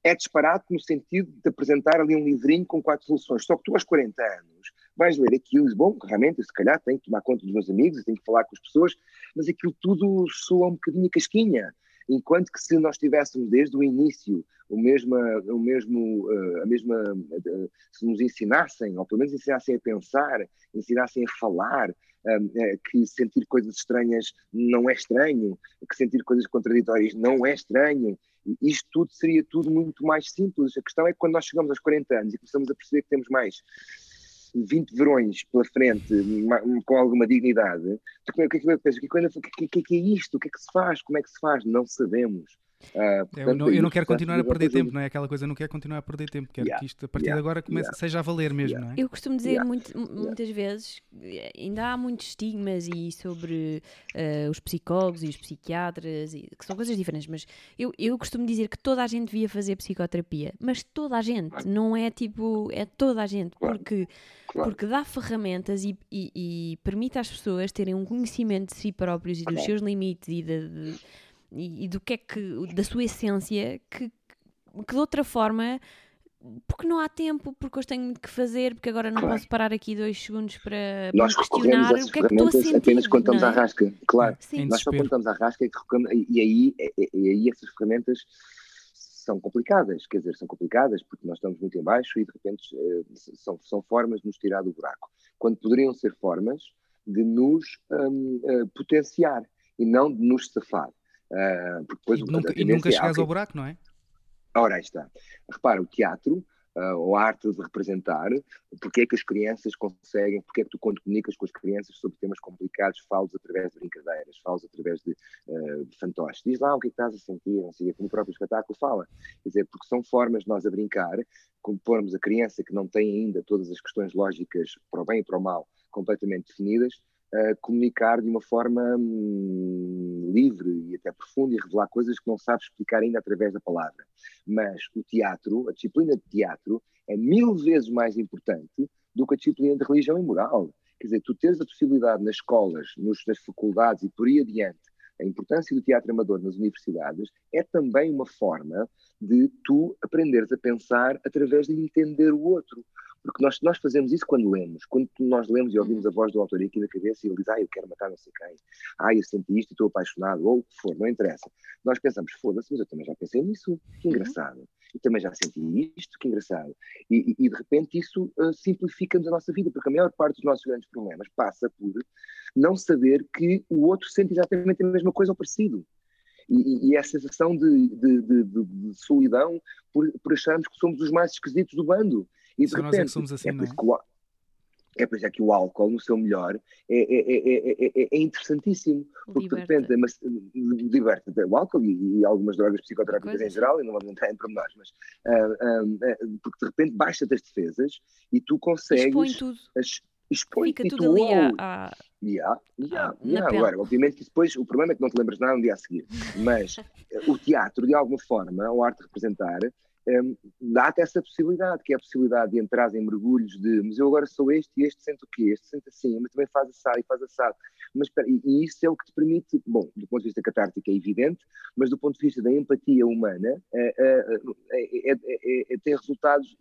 é disparate no sentido de apresentar ali um livrinho com quatro soluções. Só que tu, aos 40 anos, vais ler aquilo e dizes, bom, realmente, se calhar tenho que tomar conta dos meus amigos, tenho que falar com as pessoas, mas aquilo tudo soa um bocadinho casquinha. Enquanto que se nós tivéssemos desde o início o mesmo, o mesmo, uh, a mesma, uh, se nos ensinassem, ou pelo menos ensinassem a pensar, ensinassem a falar, uh, que sentir coisas estranhas não é estranho, que sentir coisas contraditórias não é estranho, isto tudo seria tudo muito mais simples. A questão é que quando nós chegamos aos 40 anos e começamos a perceber que temos mais 20 verões pela frente, com alguma dignidade, o que, é que, que, que é isto? O que é que se faz? Como é que se faz? Não sabemos. Uh, portanto, eu, não, eu não quero continuar a perder tempo, não é? Aquela coisa, eu não quero continuar a perder tempo, quero yeah, que isto a partir yeah, de agora comece, yeah. seja a valer mesmo, não é? Eu costumo dizer muito, muitas vezes, ainda há muitos estigmas e sobre uh, os psicólogos e os psiquiatras, e, que são coisas diferentes, mas eu, eu costumo dizer que toda a gente devia fazer psicoterapia, mas toda a gente, claro. não é tipo, é toda a gente, claro. porque, claro. porque dá ferramentas e, e, e, permite às pessoas terem um conhecimento de si próprios e dos seus limites e de, de e, e, do que é que da sua essência que, que de outra forma porque não há tempo, porque hoje tenho muito que fazer, porque agora não claro. posso parar aqui dois segundos para, nós para questionar o que é que estou a sentir. apenas quando estamos é? à rasca, claro. Sim. Nós só quando estamos à rasca é que e aí, e aí essas ferramentas são complicadas, quer dizer, são complicadas porque nós estamos muito em baixo e de repente eh, são, são formas de nos tirar do buraco, quando poderiam ser formas de nos um, uh, eh, potenciar e não de nos safar. Uh, depois, e nunca, e nunca chegas ao buraco, não é? Ora, aí está. Repara, o teatro, uh, ou a arte de representar, porque é que as crianças conseguem, porque é que tu, quando comunicas com as crianças sobre temas complicados, falas através de brincadeiras, falas através de, uh, de fantoches. Diz lá o que é que estás a sentir, não sei, como o próprio espetáculo fala. Quer dizer, porque são formas de nós a brincar, como pormos a criança que não tem ainda todas as questões lógicas para o bem e para o mal completamente definidas, uh, comunicar de uma forma hum, livre e até profunda e revelar coisas que não sabes explicar ainda através da palavra. Mas o teatro, a disciplina de teatro, é mil vezes mais importante do que a disciplina de religião e moral. Quer dizer, tu tens a possibilidade nas escolas, nos, nas faculdades e por aí adiante, a importância do teatro amador nas universidades é também uma forma de tu aprenderes a pensar através de entender o outro. Porque nós, nós fazemos isso quando lemos. Quando nós lemos e ouvimos uhum. a voz do autor aqui na cabeça e ele diz, ah, eu quero matar não sei quem, ah, eu senti isto e estou apaixonado, ou o que for, não interessa. Nós pensamos, foda-se, mas eu também já pensei nisso, que uhum. engraçado. Eu também já senti isto, que engraçado. E, e, e de repente isso uh, simplifica-nos a nossa vida, porque a maior parte dos nossos grandes problemas passa por não saber que o outro sente exatamente a mesma coisa ou parecido. E, e, a sensação de, de, de, de solidão por, por, acharmos que somos os mais esquisitos do bando. E de repente, é, somos assim, é, por isso que o, é por isso que o álcool, no seu melhor, é, é, é, é interessantíssimo. Porque liberta. de repente mas, liberta o álcool e, e, algumas drogas psicotrópicas em geral, e não vamos entrar em pormenores, mas uh, uh, porque de repente baixa-te as defesas e tu consegues. Expõe tudo. As, expõe Fica tudo ali a, a... Yeah, yeah, yeah. Agora, obviamente que depois o problema é que não te lembras nada no dia a seguir, *laughs* mas o teatro, de alguma forma, ou a arte de representar, um, dá-te essa possibilidade, que é a possibilidade de entrar em mergulhos de mas eu agora sou este e este sente o quê? Este sente assim, mas também faz assado e faz assado. Mas, e, e isso é o que te permite, bom, do ponto de vista catártico é evidente, mas do ponto de vista da empatia humana é, é, é, é tem resultados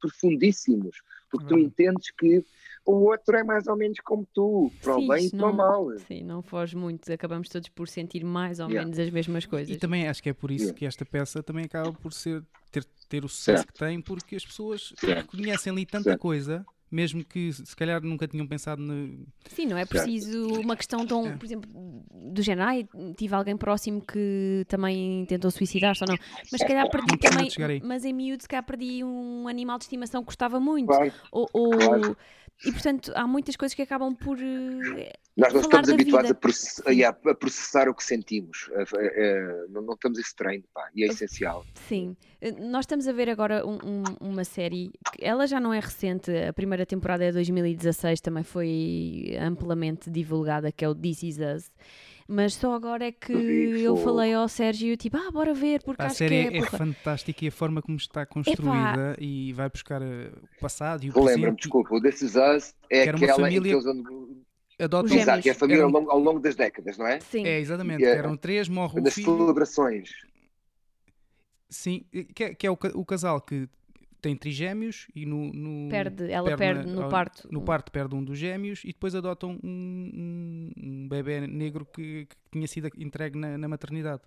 profundíssimos, porque tu entendes que o outro é mais ou menos como tu, para o bem e para o mal. Sim, não foge muito, acabamos todos por sentir mais ou yeah. menos as mesmas coisas. E também acho que é por isso yeah. que esta peça também acaba por ser, ter, ter o sucesso certo. que tem, porque as pessoas certo. conhecem ali tanta certo. coisa mesmo que se calhar nunca tinham pensado no. Sim, não é preciso uma questão tão, é. por exemplo, do género, ah, tive alguém próximo que também tentou suicidar-se ou não, mas se calhar perdi também, mas em miúdo se calhar perdi um animal de estimação que gostava muito, claro. ou, ou claro. E portanto, há muitas coisas que acabam por. Nós não estamos habituados a processar, a processar, o que sentimos. não, não estamos esse treino, pá, e é essencial. Sim. Nós estamos a ver agora um, um, uma série, ela já não é recente, a primeira temporada é de 2016, também foi amplamente divulgada, que é o This Is Us mas só agora é que eu falei ao Sérgio, tipo, ah, bora ver, porque a acho série que é, é fantástica e a forma como está construída Epá. e vai buscar eh, o passado e o presente. Lembra-me, desculpa, o This Is Us é aquela família... em que eles adotam... Exato, é a família ao, longo, ao, longo, das décadas, não é? Sim. É, exatamente, é, eram três, morre o filho... celebrações. Sim, que é, que é o, o casal que tem trigêmeos e no, no perde, ela perde, perde no parto. No parto perde um dos gêmeos e depois adotam um, um, um bebê negro que, que, tinha sido entregue na, na maternidade.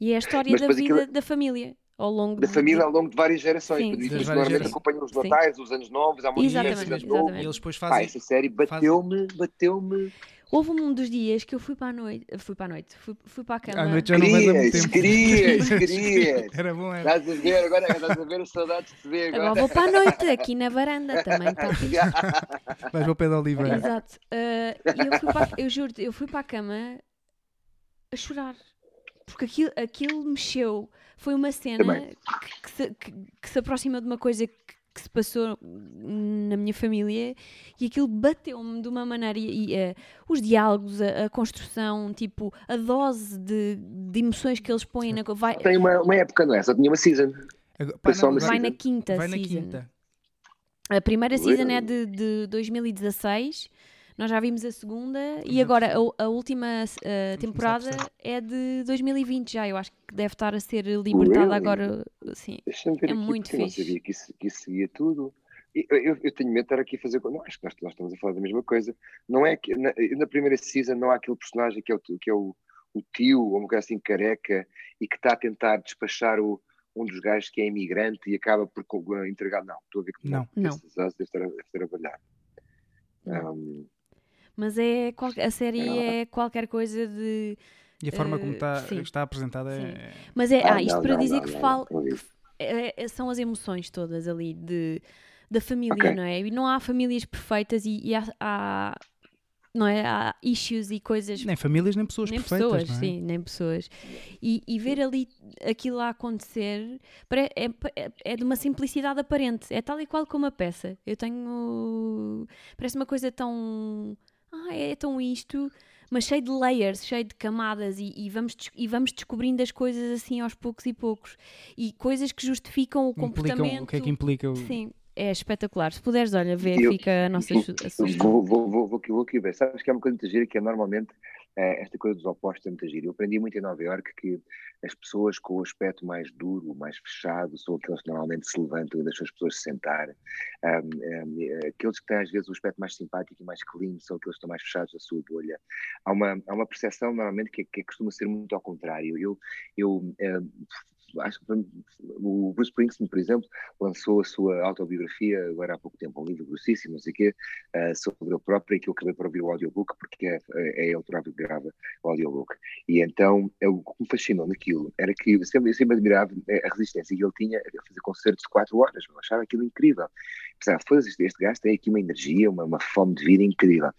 E é a história Mas da vida aquilo... da família. Ao longo da de... família ao longo de várias gerações. Sim. Normalmente acompanham os natais, os anos novos, há muitos dias, anos novos. E eles depois fazem. Ah, essa série bateu-me, bateu-me Houve um dos dias que eu fui para a noite, fui para a noite, fui, fui para a cama. À noite já não muito tempo. Querias, *laughs* querias. Era bom, era. Estás a ver, agora estás a ver os saudades de te ver agora. Agora vou para a noite, aqui na varanda também está *laughs* fixe. Vais para o pé da Oliveira. Exato. Uh, eu, fui para, eu juro eu fui para a cama a chorar. porque aquilo, aquilo mexeu. Foi uma cena que, que, se, que, que, se, aproxima de uma coisa que, que, se passou na minha família e aquilo bateu-me de uma maneira. E, e uh, os diálogos, a, a, construção, tipo, a dose de, de emoções que eles põem na. Vai... Tem uma, uma época, não é? Só tinha uma season. Pá, não, vai na quinta vai season. Na quinta. A primeira season é de, de 2016 nós já vimos a segunda e agora a, a última uh, temporada é de 2020 já. Eu acho que deve estar a ser libertada really? agora. Sim, é muito fixe. Eu não sabia que isso, que isso seguia tudo. Eu, eu, tenho medo de estar aqui a fazer. Não, acho que nós, nós, estamos a falar da mesma coisa. Não é que na, na primeira season não há aquele personagem que é o, que é o, o tio, ou uma coisa assim careca, e que está a tentar despachar o, um dos gajos que é imigrante e acaba por entregar. Não, estou a ver que não. Não. Deve estar, deve estar a trabalhar. Um, mas é a série é qualquer coisa de. E a forma uh, como está, está apresentada sim. é. Mas é, ah, ah isto não, para não, dizer não, que, é, é, são as emoções todas ali de, da família, okay. não é? E não há famílias perfeitas e, e há, há, não é? Há issues e coisas. Nem famílias, nem pessoas nem perfeitas. Pessoas, é? sim, nem pessoas. E, e ver ali aquilo a acontecer é, é, é, de uma simplicidade aparente. É tal e qual como a peça. Eu tenho. Parece uma coisa tão ah, é tão isto, mas cheio de layers, cheio de camadas e, e, vamos, e vamos descobrindo as coisas assim aos poucos e poucos. E coisas que justificam o Implicam, comportamento. O que é que implica o... Sim, é espetacular. Se puderes, olha, ver, eu, fica a nossa sugestão. Vou, vou, vou, vou, vou aqui ver. Sabes que é uma coisa muito gira que é normalmente esta coisa dos opostos é muito gira. Eu aprendi muito em Nova Iorque que as pessoas com o aspecto mais duro, mais fechado, são aqueles que normalmente se levantam e deixam as pessoas se sentar. Um, aqueles que têm às vezes o aspecto mais simpático e mais clean são aqueles que estão mais fechados na sua bolha. Há uma, há uma percepção normalmente que, que costuma ser muito ao contrário. Eu, eu um, acho que o Bruce Springsteen, por exemplo, lançou a sua autobiografia agora há pouco tempo, um livro grossíssimo, não sei o quê, uh, sobre ele próprio, que eu acabei para ouvir o audiobook, porque é, é ele próprio que grava o audiobook. E então, eu, o que me fascinou naquilo era que eu sempre, eu sempre admirava a resistência que ele tinha a fazer concertos de quatro horas, eu achava aquilo incrível. Pensava, foda este, este gajo tem aqui uma energia, uma, uma fome de vida incrível.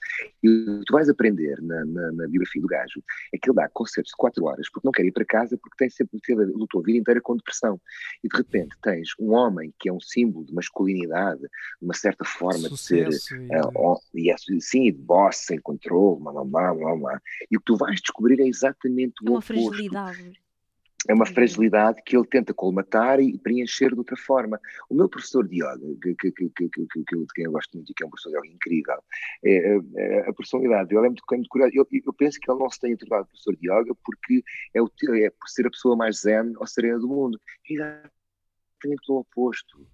E tu vais aprender na, na, na biografia do gajo é que ele dá concertos de quatro horas porque não quer ir para casa, porque tem sempre, lutou a vida inteira com depressão. E de repente tens um homem que é um símbolo de masculinidade, uma certa forma Sucesso, de ser, e... Uh, e é, sim, de boss, sem controle, mamá, mamá, E o que tu vais descobrir é exatamente o é uma oposto. fragilidade é uma fragilidade que ele tenta colmatar e preencher de outra forma. O meu professor de yoga, que, que, que, que, de quem eu gosto muito e que é um professor de yoga incrível, é, é, é a personalidade dele é muito, muito curiosa. Eu, eu, penso que ele não se tenha tornado professor de yoga porque é, o, é por ser a pessoa mais zen ou serena do mundo. É exatamente o oposto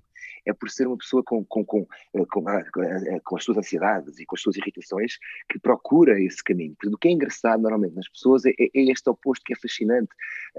é por ser uma pessoa com, com, com, eh, com, ah, eh, com, as suas ansiedades e com as suas irritações que procura esse caminho. Porque o que é engraçado normalmente nas pessoas é, é, é este oposto que é fascinante.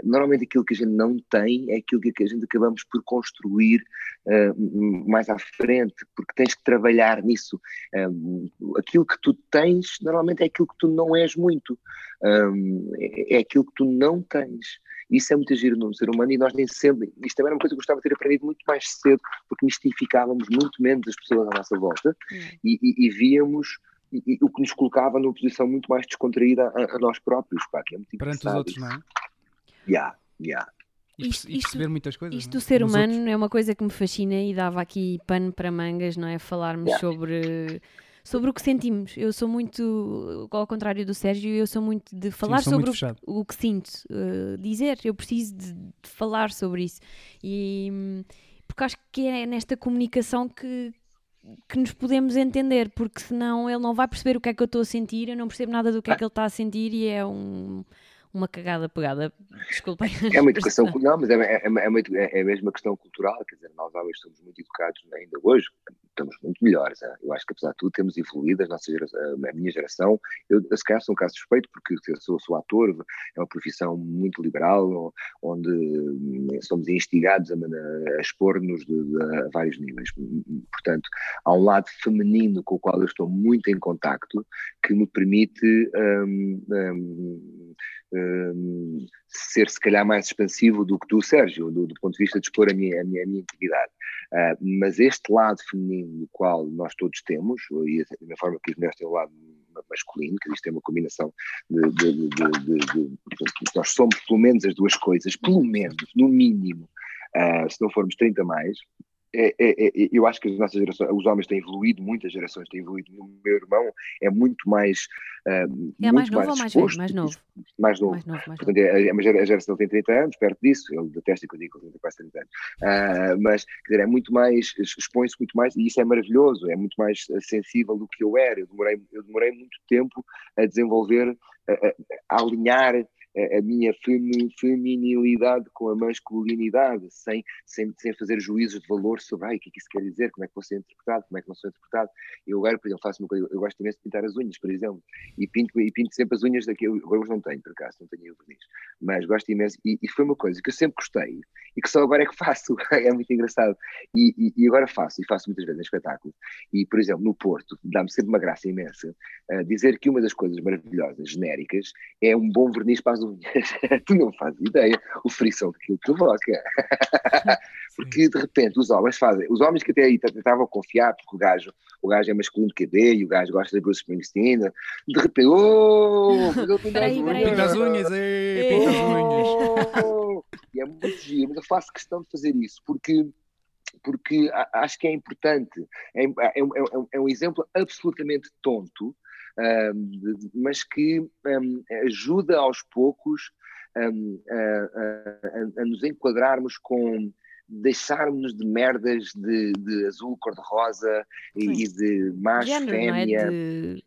Normalmente aquilo que a gente não tem é aquilo que a gente acabamos por construir uh, mais à frente, porque tens que trabalhar nisso. Um, aquilo que tu tens normalmente é aquilo que tu não és muito. Um, é, é aquilo que tu não tens. Isso é muito giro no ser humano e nós nem sempre. Isto também era uma coisa que eu gostava de ter aprendido muito mais cedo, porque mistificávamos muito menos as pessoas à nossa volta hum. e, e, e, víamos. E, o que nos colocava numa posição muito mais descontraída a, a nós próprios, pá, que é muito Perante os outros, não é? Yeah, yeah. E, isto, e perceber muitas coisas. Isto é? do ser humano outros. é uma coisa que me fascina e dava aqui pano para mangas, não é? Falarmos yeah. sobre sobre o que sentimos. Eu sou muito, ao contrário do Sérgio, eu sou muito de falar Sim, sobre o, o, que sinto, uh, dizer. Eu preciso de, de, falar sobre isso. E porque acho que é nesta comunicação que, que nos podemos entender, porque senão ele não vai perceber o que é que eu estou a sentir, eu não percebo nada do que é que ele está a sentir e é um uma cagada pegada, desculpem. É uma educação, não, mas é, é, é, é, uma, é, a mesma questão cultural, quer dizer, nós homens somos muito educados ainda hoje, estamos muito melhores. Né? Eu acho que apesar de tudo temos evoluído, a, nossa geração, a minha geração, eu, eu se calhar sou um caso suspeito, porque eu sou, sou ator, é uma profissão muito liberal, onde hum, somos instigados a, a expor-nos a vários níveis. Portanto, há um lado feminino com o qual eu estou muito em contacto, que me permite um, um, um, ser se calhar mais expansivo do que tu, Sérgio, do, do ponto de vista de expor a minha, a minha, a minha intimidade. Uh, mas este lado feminino do qual nós todos temos, e da mesma forma que as mulheres têm um lado masculino, que isto é uma combinação de, de, de, de, nós somos pelo menos as duas coisas, pelo menos, no mínimo, uh, se não formos 30 mais, é, é, é, eu acho que as nossas gerações, os homens têm evoluído, muitas gerações têm evoluído. O meu irmão é muito mais. Uh, é mais novo ou mais velho? Mais novo. Mais novo. Mais novo, mais Portanto, é, a, a geração tem 30 anos, perto disso, ele detesta que eu digo que ele tem quase 30 anos. Uh, mas, quer dizer, é muito mais, expõe-se muito mais, e isso é maravilhoso, é muito mais sensível do que eu era. Eu demorei, eu demorei muito tempo a desenvolver, a, a, a alinhar a, minha feminilidade com a masculinidade, sem, sem, sem fazer juízos de valor sobre ai, o que é que isso quer dizer, como é que vou ser interpretado, como é que não sou interpretado. Eu agora, por exemplo, faço uma coisa, eu gosto imenso de pintar as unhas, por exemplo, e pinto, e pinto sempre as unhas daqui, agora não tenho, por acaso, não tenho verniz, mas gosto imenso, e, e, foi uma coisa que eu sempre gostei, e que só agora é que faço, *laughs* é muito engraçado, e, e, e, agora faço, e faço muitas vezes em espetáculo, e por exemplo, no Porto, dá-me sempre uma graça imensa, uh, dizer que uma das coisas maravilhosas, genéricas, é um bom verniz para as unhas. *laughs* tu não fazes ideia o frição que aquilo provoca. *laughs* porque de repente os homens fazem, os homens que até aí tentavam confiar, porque o gajo, o gajo é masculino de QB e o gajo gosta de Bruce Springsteen, de repente, oh, pinta as unhas, pinta as unhas, pinta as unhas. E é muito giro, mas eu faço questão de fazer isso, porque porque acho que é importante. É, é, é, é, um exemplo absolutamente tonto, mas que ajuda aos poucos a, a, a, nos enquadrarmos com deixarmos de merdas de, de azul, cor-de-rosa e, de macho, Género, fêmea. É de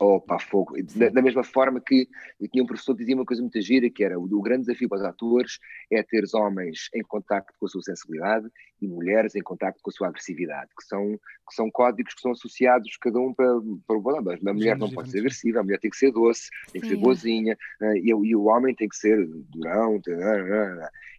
Opa, fogo. Da, da, mesma forma que eu tinha um professor que dizia uma coisa muito gira, que era o, o grande desafio para os atores é ter homens em contacto com a sua sensibilidade e mulheres em contacto com a sua agressividade, que são, que são códigos que são associados cada um para, para o bom. A mulher não pode ser agressiva, a mulher tem que ser doce, tem que Sim. ser boazinha, uh, e, e, o homem tem que ser durão,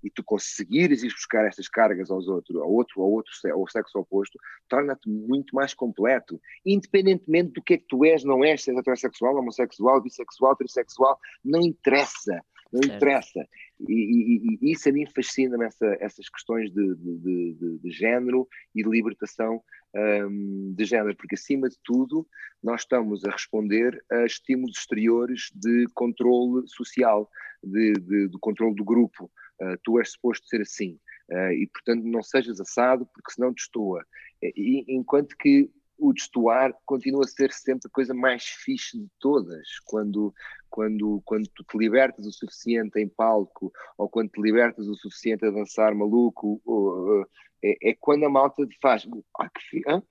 e tu conseguires ir buscar estas cargas aos outros, ao outro, ao outro, ao sexo oposto, torna-te muito mais completo, independentemente do que é que tu és, não és, se és heterossexual, homossexual, bissexual, trissexual, não interessa não certo. interessa. E, e, e, isso a mim fascina-me, essa, essas questões de, de, de, de, género e de libertação um, de género, porque acima de tudo nós estamos a responder a estímulos exteriores de controle social, de, de controle do grupo. Uh, tu és suposto ser assim. Uh, e portanto não sejas assado porque senão destoa. E, enquanto que o destoar continua a ser sempre a coisa mais fixe de todas, quando, quando, quando tu te libertas o suficiente em palco, ou quando te libertas o suficiente a dançar maluco, ou, é, é, quando a malta faz, ah, que ah,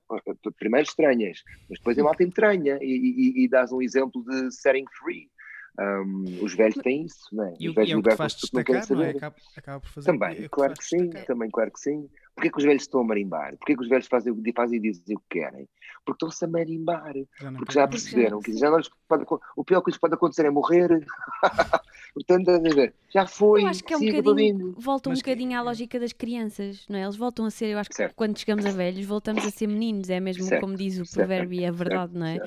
primeiro estranhas, mas depois a malta entranha e, e, e dás um exemplo de setting free. Um, os velhos têm isso, não é? E, os velhos e é o que faz destacar, não, é? Acaba, acaba, por fazer Também, é claro que, sim, destacar. também, claro que sim. Porquê que os velhos estão a marimbar? Porquê que os velhos fazem, fazem e dizem o que querem? Porque estão-se a marimbar. Já porque já perceberam que já não pode, o pior que lhes pode acontecer é morrer. *laughs* Portanto, já foi. Eu acho que é um bocadinho, volta um Mas bocadinho que... à lógica das crianças, não é? Eles voltam a ser, eu acho que certo. quando chegamos a velhos, voltamos a ser meninos, é mesmo certo. como diz o provérbio e é verdade, não é?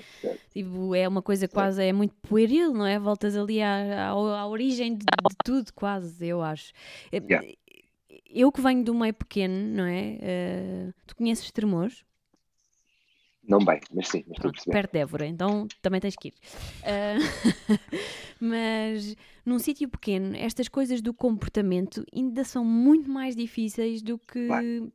Tipo, é uma coisa quase, é muito pueril, não é? Voltas ali à, à, à origem de, de, tudo, quase, eu acho. Yeah eu que venho do meio pequeno, não é? Uh, tu conheces Tremores? Não bem, mas sim, mas Pronto, perto de Évora, então também tens que ir. Uh, *laughs* mas num sítio pequeno, estas coisas do comportamento ainda são muito mais difíceis do que claro.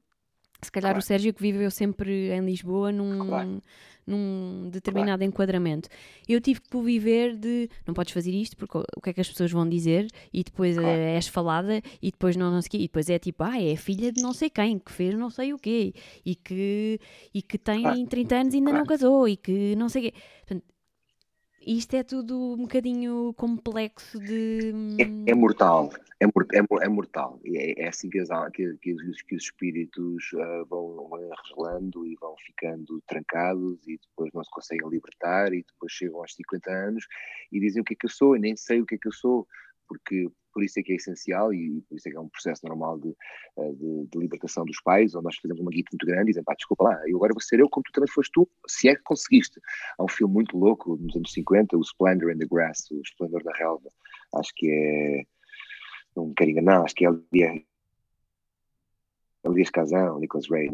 Se calhar claro. o Sérgio que viveu sempre em Lisboa num, claro num determinado claro. enquadramento. Eu tive que viver de não podes fazer isto porque o que é que as pessoas vão dizer e depois. Eh, és falada e depois não, não sei quê, e depois é tipo, ah, é filha de não sei quem que fez não sei o quê e que, e que tem claro. 30 anos e ainda não casou e que não sei o quê. Portanto, isto é tudo um bocadinho complexo de. É, é mortal, é, é, é mortal. É, é assim que, as, que, que, os, que os espíritos uh, vão, vão e vão ficando trancados e depois não se conseguem libertar e depois chegam aos 50 anos e dizem o que é que eu sou e nem sei o que é que eu sou, porque por isso é que é essencial e por isso é que é um processo normal de, eh, de, de libertação dos pais, onde nós fazemos uma guita muito grande e dizemos, pá, desculpa lá, eu agora vou ser eu como tu também foste tu, se é que conseguiste. Há um filme muito louco, nos anos 50, o Splendor in the Grass, o Esplendor da Relva, acho que é, não me quero enganar, acho que é Elias Kazan, Nicholas Ray,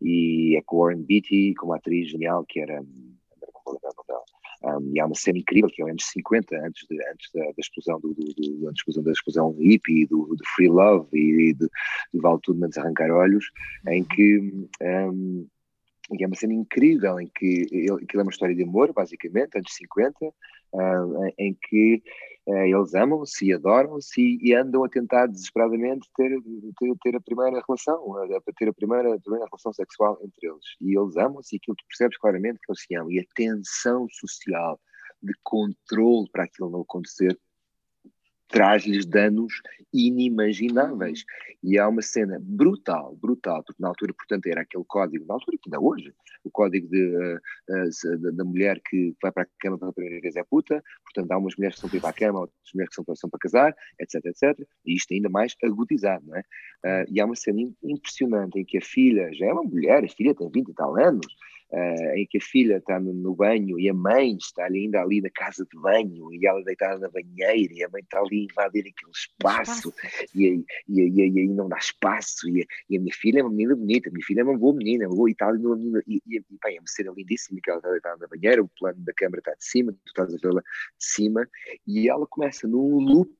e é com Warren Beatty, com uma atriz genial que era, não me lembro o nome dela, um, e há uma cena incrível que é anos 50, antes, de, antes da, da, explosão do, do, do, da explosão da explosão hippie, do, do free love e de, de Vale Tudo Menos Arrancar Olhos, em uhum. que um, e é uma cena incrível em que ele, que é uma história de amor, basicamente, anos 50, uh, em que uh, eles amam-se e adoram-se e, andam a tentar desesperadamente ter, ter, ter a primeira relação, a, ter a primeira, a primeira relação sexual entre eles. E eles amam-se e aquilo tu percebes claramente que eles se amam. E a tensão social de controle para aquilo não acontecer traz-lhes danos inimagináveis. E há uma cena brutal, brutal, porque na altura, portanto, era aquele código, na altura que ainda hoje, o código de, uh, da mulher que vai para a cama pela primeira vez é puta, portanto, há umas mulheres que são para ir para a cama, outras mulheres que são, são para casar, etc, etc, e isto ainda mais agudizado, não é? Uh, e há uma cena impressionante em que a filha, já é uma mulher, a filha tem 20 e tal anos, uh, em que a filha está no, banho e a mãe está ainda ali na casa de banho e ela deitada na banheira e a mãe está ali a invadir aquele espaço, E, aí, e, aí, e aí não dá espaço e a, e a, minha filha é uma menina bonita, a minha filha é uma boa menina, uma boa e tal, e, menina, e, e, e bem, é uma cena lindíssima que ela está deitada na banheira, o plano da câmera está de cima, tu estás a vê-la de cima e ela começa num loop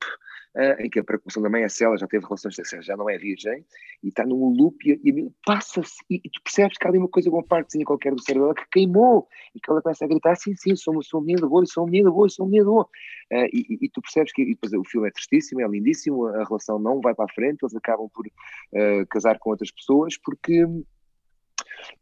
uh, em que a preocupação da mãe é se ela já teve relações sexuais, já não é virgem, e está num loop e, e passa-se, e, e, tu percebes que há ali uma coisa, uma partezinha qualquer do cérebro que queimou, e que ela começa a gritar, sim, sim, sou, sou um menino boa, sou um menino boa, sou um menino boa. Uh, e, e, tu percebes que depois, o filme é tristíssimo, é lindíssimo, a relação não vai para a frente, eles acabam por uh, casar com outras pessoas porque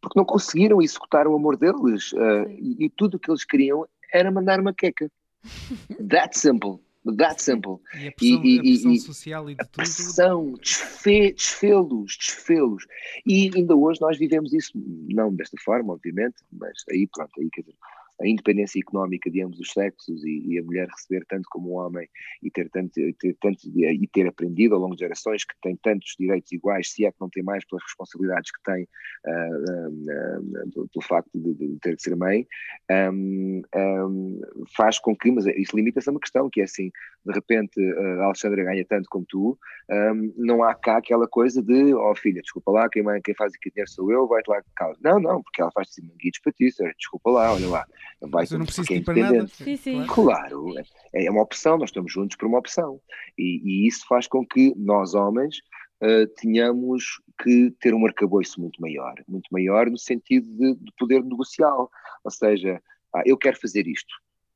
porque não conseguiram executar o amor deles uh, e, e, tudo o que eles queriam era mandar uma queca. *laughs* That simple. That simple. E a pressão, e, a pressão e, social e de a tudo. Pressão, desfe, desfê-los, desfê-los. E ainda hoje nós vivemos isso, não desta forma, obviamente, mas aí pronto, aí quer dizer, a independência económica de ambos os sexos e, e, a mulher receber tanto como o homem e ter tanto, ter tanto e ter aprendido ao longo de gerações que tem tantos direitos iguais, se é que não tem mais pelas responsabilidades que tem uh, uh, pelo facto de, de, ter de ser mãe, um, um, faz com que, mas isso limita-se a uma questão que é assim, de repente a Alexandra ganha tanto como tu, um, não há cá aquela coisa de, oh, filha, desculpa lá, quem, quem faz aqui dinheiro sou eu, vai-te lá causa. Não, não, porque ela faz-te manguitos para ti, desculpa lá, olha lá, vai eu não preciso ir para nada. Sim, sim. Claro, é, é uma opção, nós estamos juntos por uma opção. E, e isso faz com que nós, homens, uh, tenhamos que ter um arcabouço muito maior. Muito maior no sentido de, de poder negociar. Ou seja, ah, eu quero fazer isto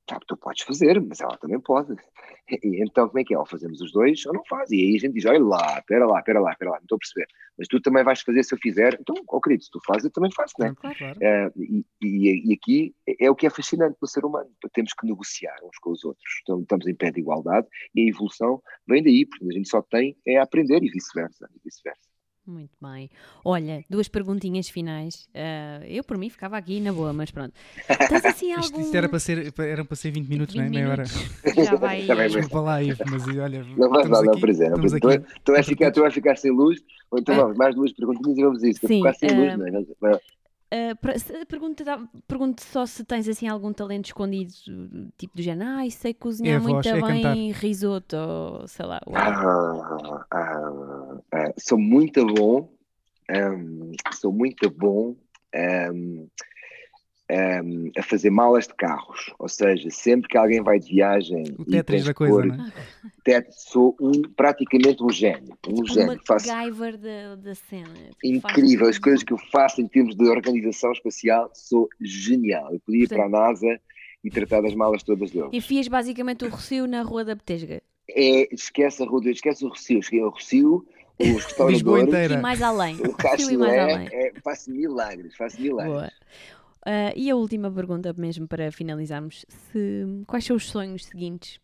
Sabe, tu podes fazer, mas ela também pode. E, então, como é que é? Ou fazemos os dois ou não faz. E aí a gente diz: olha lá, espera lá, espera lá, espera lá, não estou a perceber. Mas tu também vais fazer se eu fizer. Então, oh, querido, se tu fazes, eu também faço, não é? Claro. Uh, e, e, e, aqui é o que é fascinante no ser humano. Temos que negociar uns com os outros. Então, estamos em pé de igualdade e a evolução vem daí, porque a gente só tem é aprender e vice-versa. E vice-versa. Muito bem. Olha, duas perguntinhas finais. Uh, eu, por mim, ficava aqui na boa, mas pronto. Tens *laughs* assim algum... Isto, isto era, para ser, era para ser 20 minutos, 20 não é? Meia hora. Já vai. Desculpa lá, Ivo, mas olha. Não vais não, não, por exemplo. Tu, tu, vais ficar, tu vais ficar sem luz, ou então ah. vamos, mais duas perguntinhas e vamos isso. Sim, ficar sem uh, luz, não é? Uh, pergunto, pergunto só se tens assim algum talento escondido, tipo do género, ah, sei cozinhar é muito voz, bem é risoto, ou sei lá. Ah, ah, ah, sou muito bom, um, sou muito bom um, um, a fazer malas de carros. Ou seja, sempre que alguém vai de viagem. O Tetris da coisa, né? sou um, praticamente um gênio. Um tipo gênio. Faço... da, da cena. Tipo, Incrível. As coisas que eu faço em termos de organização espacial, sou genial. Eu podia ir para a NASA e tratar das malas todas dele. Enfias basicamente o Rocio na Rua da Betesga. É, esquece a Rua, esquece o Rocio. Cheguei ao Rocio os *laughs* restauradores. E mais além. O Castelé, é, faço milagres, faço milagres. Boa. Uh, e a última pergunta, mesmo para finalizarmos: se, quais são os sonhos seguintes?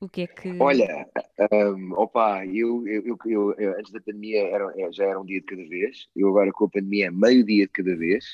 O que é que. Olha, um, opa, eu, eu, eu, eu, antes da pandemia era, já era um dia de cada vez, eu agora com a pandemia é meio dia de cada vez.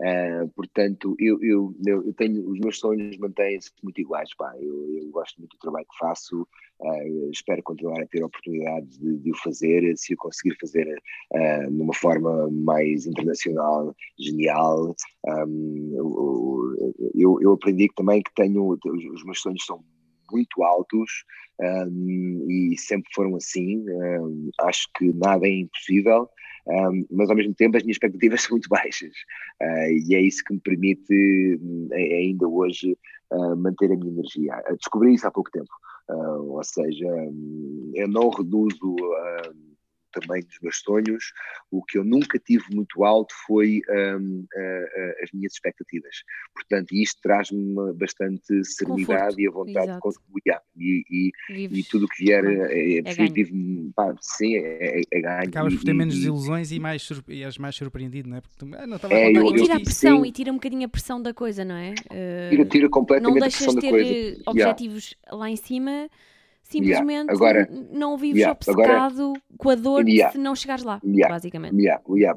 Uh, portanto, eu, eu, eu, tenho os meus sonhos mantêm-se muito iguais. Pá. Eu, eu, gosto muito do trabalho que faço, uh, espero continuar a ter a oportunidade de, de o fazer. Se eu conseguir fazer uh, numa forma mais internacional, genial. Um, eu, eu aprendi também que tenho os, meus sonhos são muito altos um, e sempre foram assim. Um, acho que nada é impossível. Um, mas ao mesmo tempo as minhas expectativas *laughs* são muito baixas uh, e é isso que me permite ainda hoje uh, manter a minha energia. Descobri isso há pouco tempo, ou seja, eu não reduzo também dos meus sonhos, o que eu nunca tive muito alto foi um, as minhas expectativas. Portanto, isto traz-me bastante serenidade Conforto. e a vontade Exato. de contribuir. E, e, e tudo o que vier é, é, é vive, pá, sim, é, é, é ganho. Acabas por ter menos desilusões e, mais, e és mais surpreendido, não é? Porque tu, ah, não é, eu, e tira a pressão, sim. e tira um bocadinho a pressão da coisa, não é? Uh, tira, tira completamente a pressão da coisa. Não deixas ter objetivos yeah. lá em cima simplesmente yeah. Agora, não vives yeah. obcecado Agora, com a dor yeah. se não chegares lá, basicamente.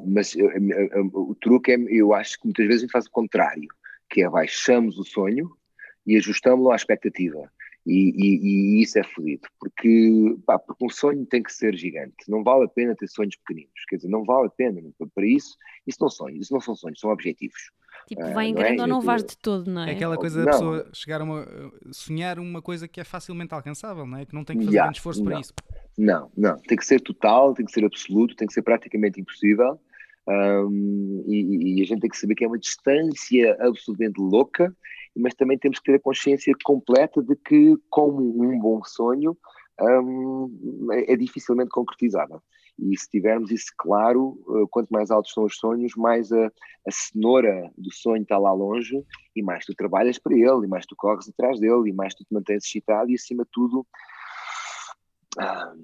Mas uh, uh, uh, o truque é, eu acho que muitas vezes a gente faz o contrário, que é baixamos o sonho e ajustamos-lo à expectativa. E, e, e, isso é fodido, porque, pá, porque um sonho tem que ser gigante. Não vale a pena ter sonhos pequeninos. Quer dizer, não vale a pena. Para isso, isso não, sonhos, isso não são sonhos, são objetivos. Tipo, vai em grande é? ou não vais de todo, não é? É aquela coisa da pessoa chegar a uma, sonhar uma coisa que é facilmente alcançável, não é? Que não tem que fazer yeah, grande esforço não. para isso. Não, não. Tem que ser total, tem que ser absoluto, tem que ser praticamente impossível. Um, e, e, a gente tem que saber que é uma distância absolutamente louca, mas também temos que ter a consciência completa de que, como um bom sonho, um, é, é dificilmente concretizável. E se tivermos isso claro, eh, quanto mais altos são os sonhos, mais a, a cenoura do sonho está lá longe e mais tu trabalhas para ele, e mais tu corres atrás dele, e mais tu te mantens excitado e, acima de tudo, ah,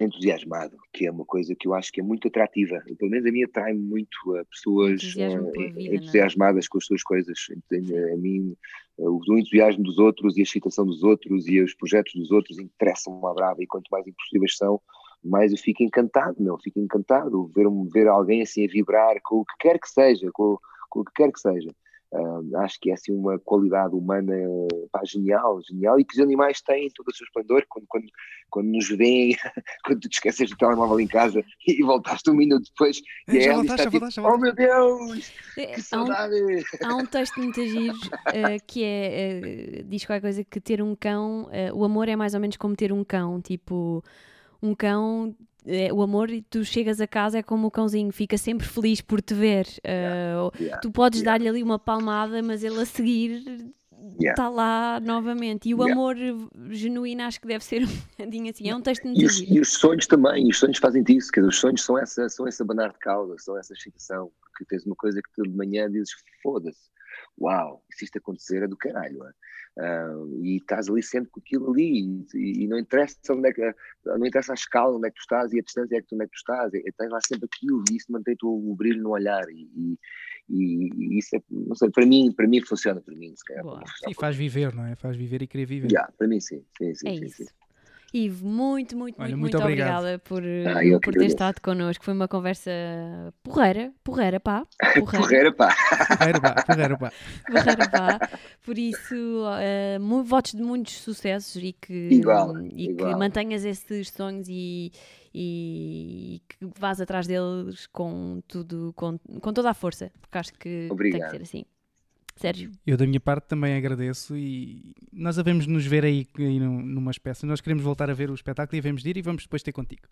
entusiasmado, que é uma coisa que eu acho que é muito atrativa. Pelo menos a minha atrai muito a pessoas uh, vida, entusiasmadas com as suas coisas. A mim, o entusiasmo dos outros e a excitação dos outros e os projetos dos outros interessam-me à brava e quanto mais impossíveis são, mais eu fico encantado, meu, fico encantado ver, ver alguém assim a vibrar com o que quer que seja, com, com o que quer que seja. Uh, acho que é assim uma qualidade humana pá, genial, genial, e que os animais têm todo o seu esplendor quando, quando, quando nos veem, *laughs* quando tu te esqueces do telemóvel em casa *laughs* e voltaste um minuto depois e é, ela está tipo, oh meu Deus, é, que saudade! Há um, há um texto muito giro uh, *laughs* que é, uh, diz qualquer coisa que ter um cão, uh, o amor é mais ou menos como ter um cão, tipo um cão é, o amor, e tu chegas a casa é como o cãozinho, fica sempre feliz por te ver. Uh, yeah, tu podes yeah. dar-lhe ali uma palmada, mas ele a seguir está yeah. lá novamente. E o amor genuíno acho que deve ser um bocadinho assim. É um texto muito e os, e os sonhos também, os sonhos fazem isso, que os sonhos são essa, são essa banar de cauda, são essa excitação, porque tens uma coisa que tu de manhã dizes, foda-se, uau, se isto acontecer é do caralho. É? Uh, e estás ali sempre com aquilo ali e, e, não interessa onde é que, não interessa a escala onde é que tu estás e a distância é que tu, onde é que tu estás, é, tens lá sempre aquilo e isso mantém-te o, o, brilho no olhar e, e, e, isso é, não sei, para mim, para mim funciona para mim, se calhar. E faz viver, não é? Faz viver e querer viver. Yeah, para mim sim, sim, sim, é sim, sim. Ivo, muito, muito, Olha, muito, muito, obrigada por, ah, por ter estado connosco. Foi uma conversa porreira, porreira pá. *laughs* Porreira, pá. Porreira pá, porreira pá. *laughs* Porreira pá. Por isso, uh, votos de muitos sucessos e que, igual, e igual. que mantenhas esses sonhos e, e que vás atrás deles com tudo, com, com toda a força, porque acho que Obrigado. tem que ser assim. Sérgio. Eu, da minha parte, também agradeço e nós devemos nos ver aí, aí numa espécie. Nós queremos voltar a ver o espetáculo e devemos de ir e vamos depois ter contigo.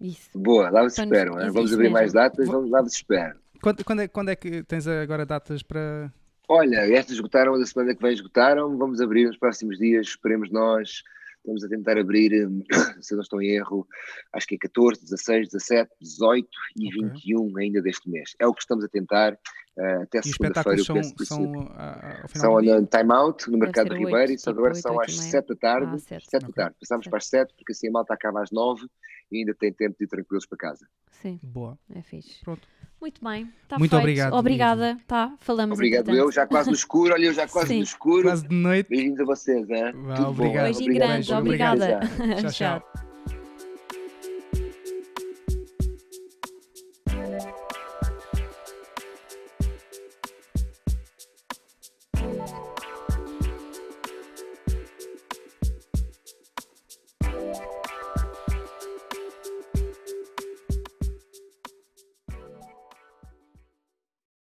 Isso. Boa, lá vos espero. Vamos abrir mesmo. mais datas, vamos lá vos espero. Quando, quando, é, quando é que tens agora datas para. Olha, estas esgotaram, a semana que vem esgotaram, vamos abrir nos próximos dias, esperemos nós. Estamos a tentar abrir, hum, *coughs* se não estou em erro, acho que é 14, 16, 17, 18 e okay. 21 ainda deste mês. É o que estamos a tentar. Uh, até segunda-feira. São, são, uh, são no time out no Mercado da Ribeira e só agora são às 7 da tarde. Ah, 7 okay. da tarde. Passámos para as 7 porque assim a malta acaba às 9 e ainda tem tempo de ir tranquilos para casa. Sim. Boa. É fixe. Pronto. Muito bem, está Muito feito. obrigado. Obrigada, tá, falamos Obrigado entretanto. eu, já quase no escuro, olha eu já quase Sim. no escuro. Quase de noite. Beijinhos a vocês, hein? Vá, obrigado. Beijinho grande, obrigada. *laughs* Tchau, tchau.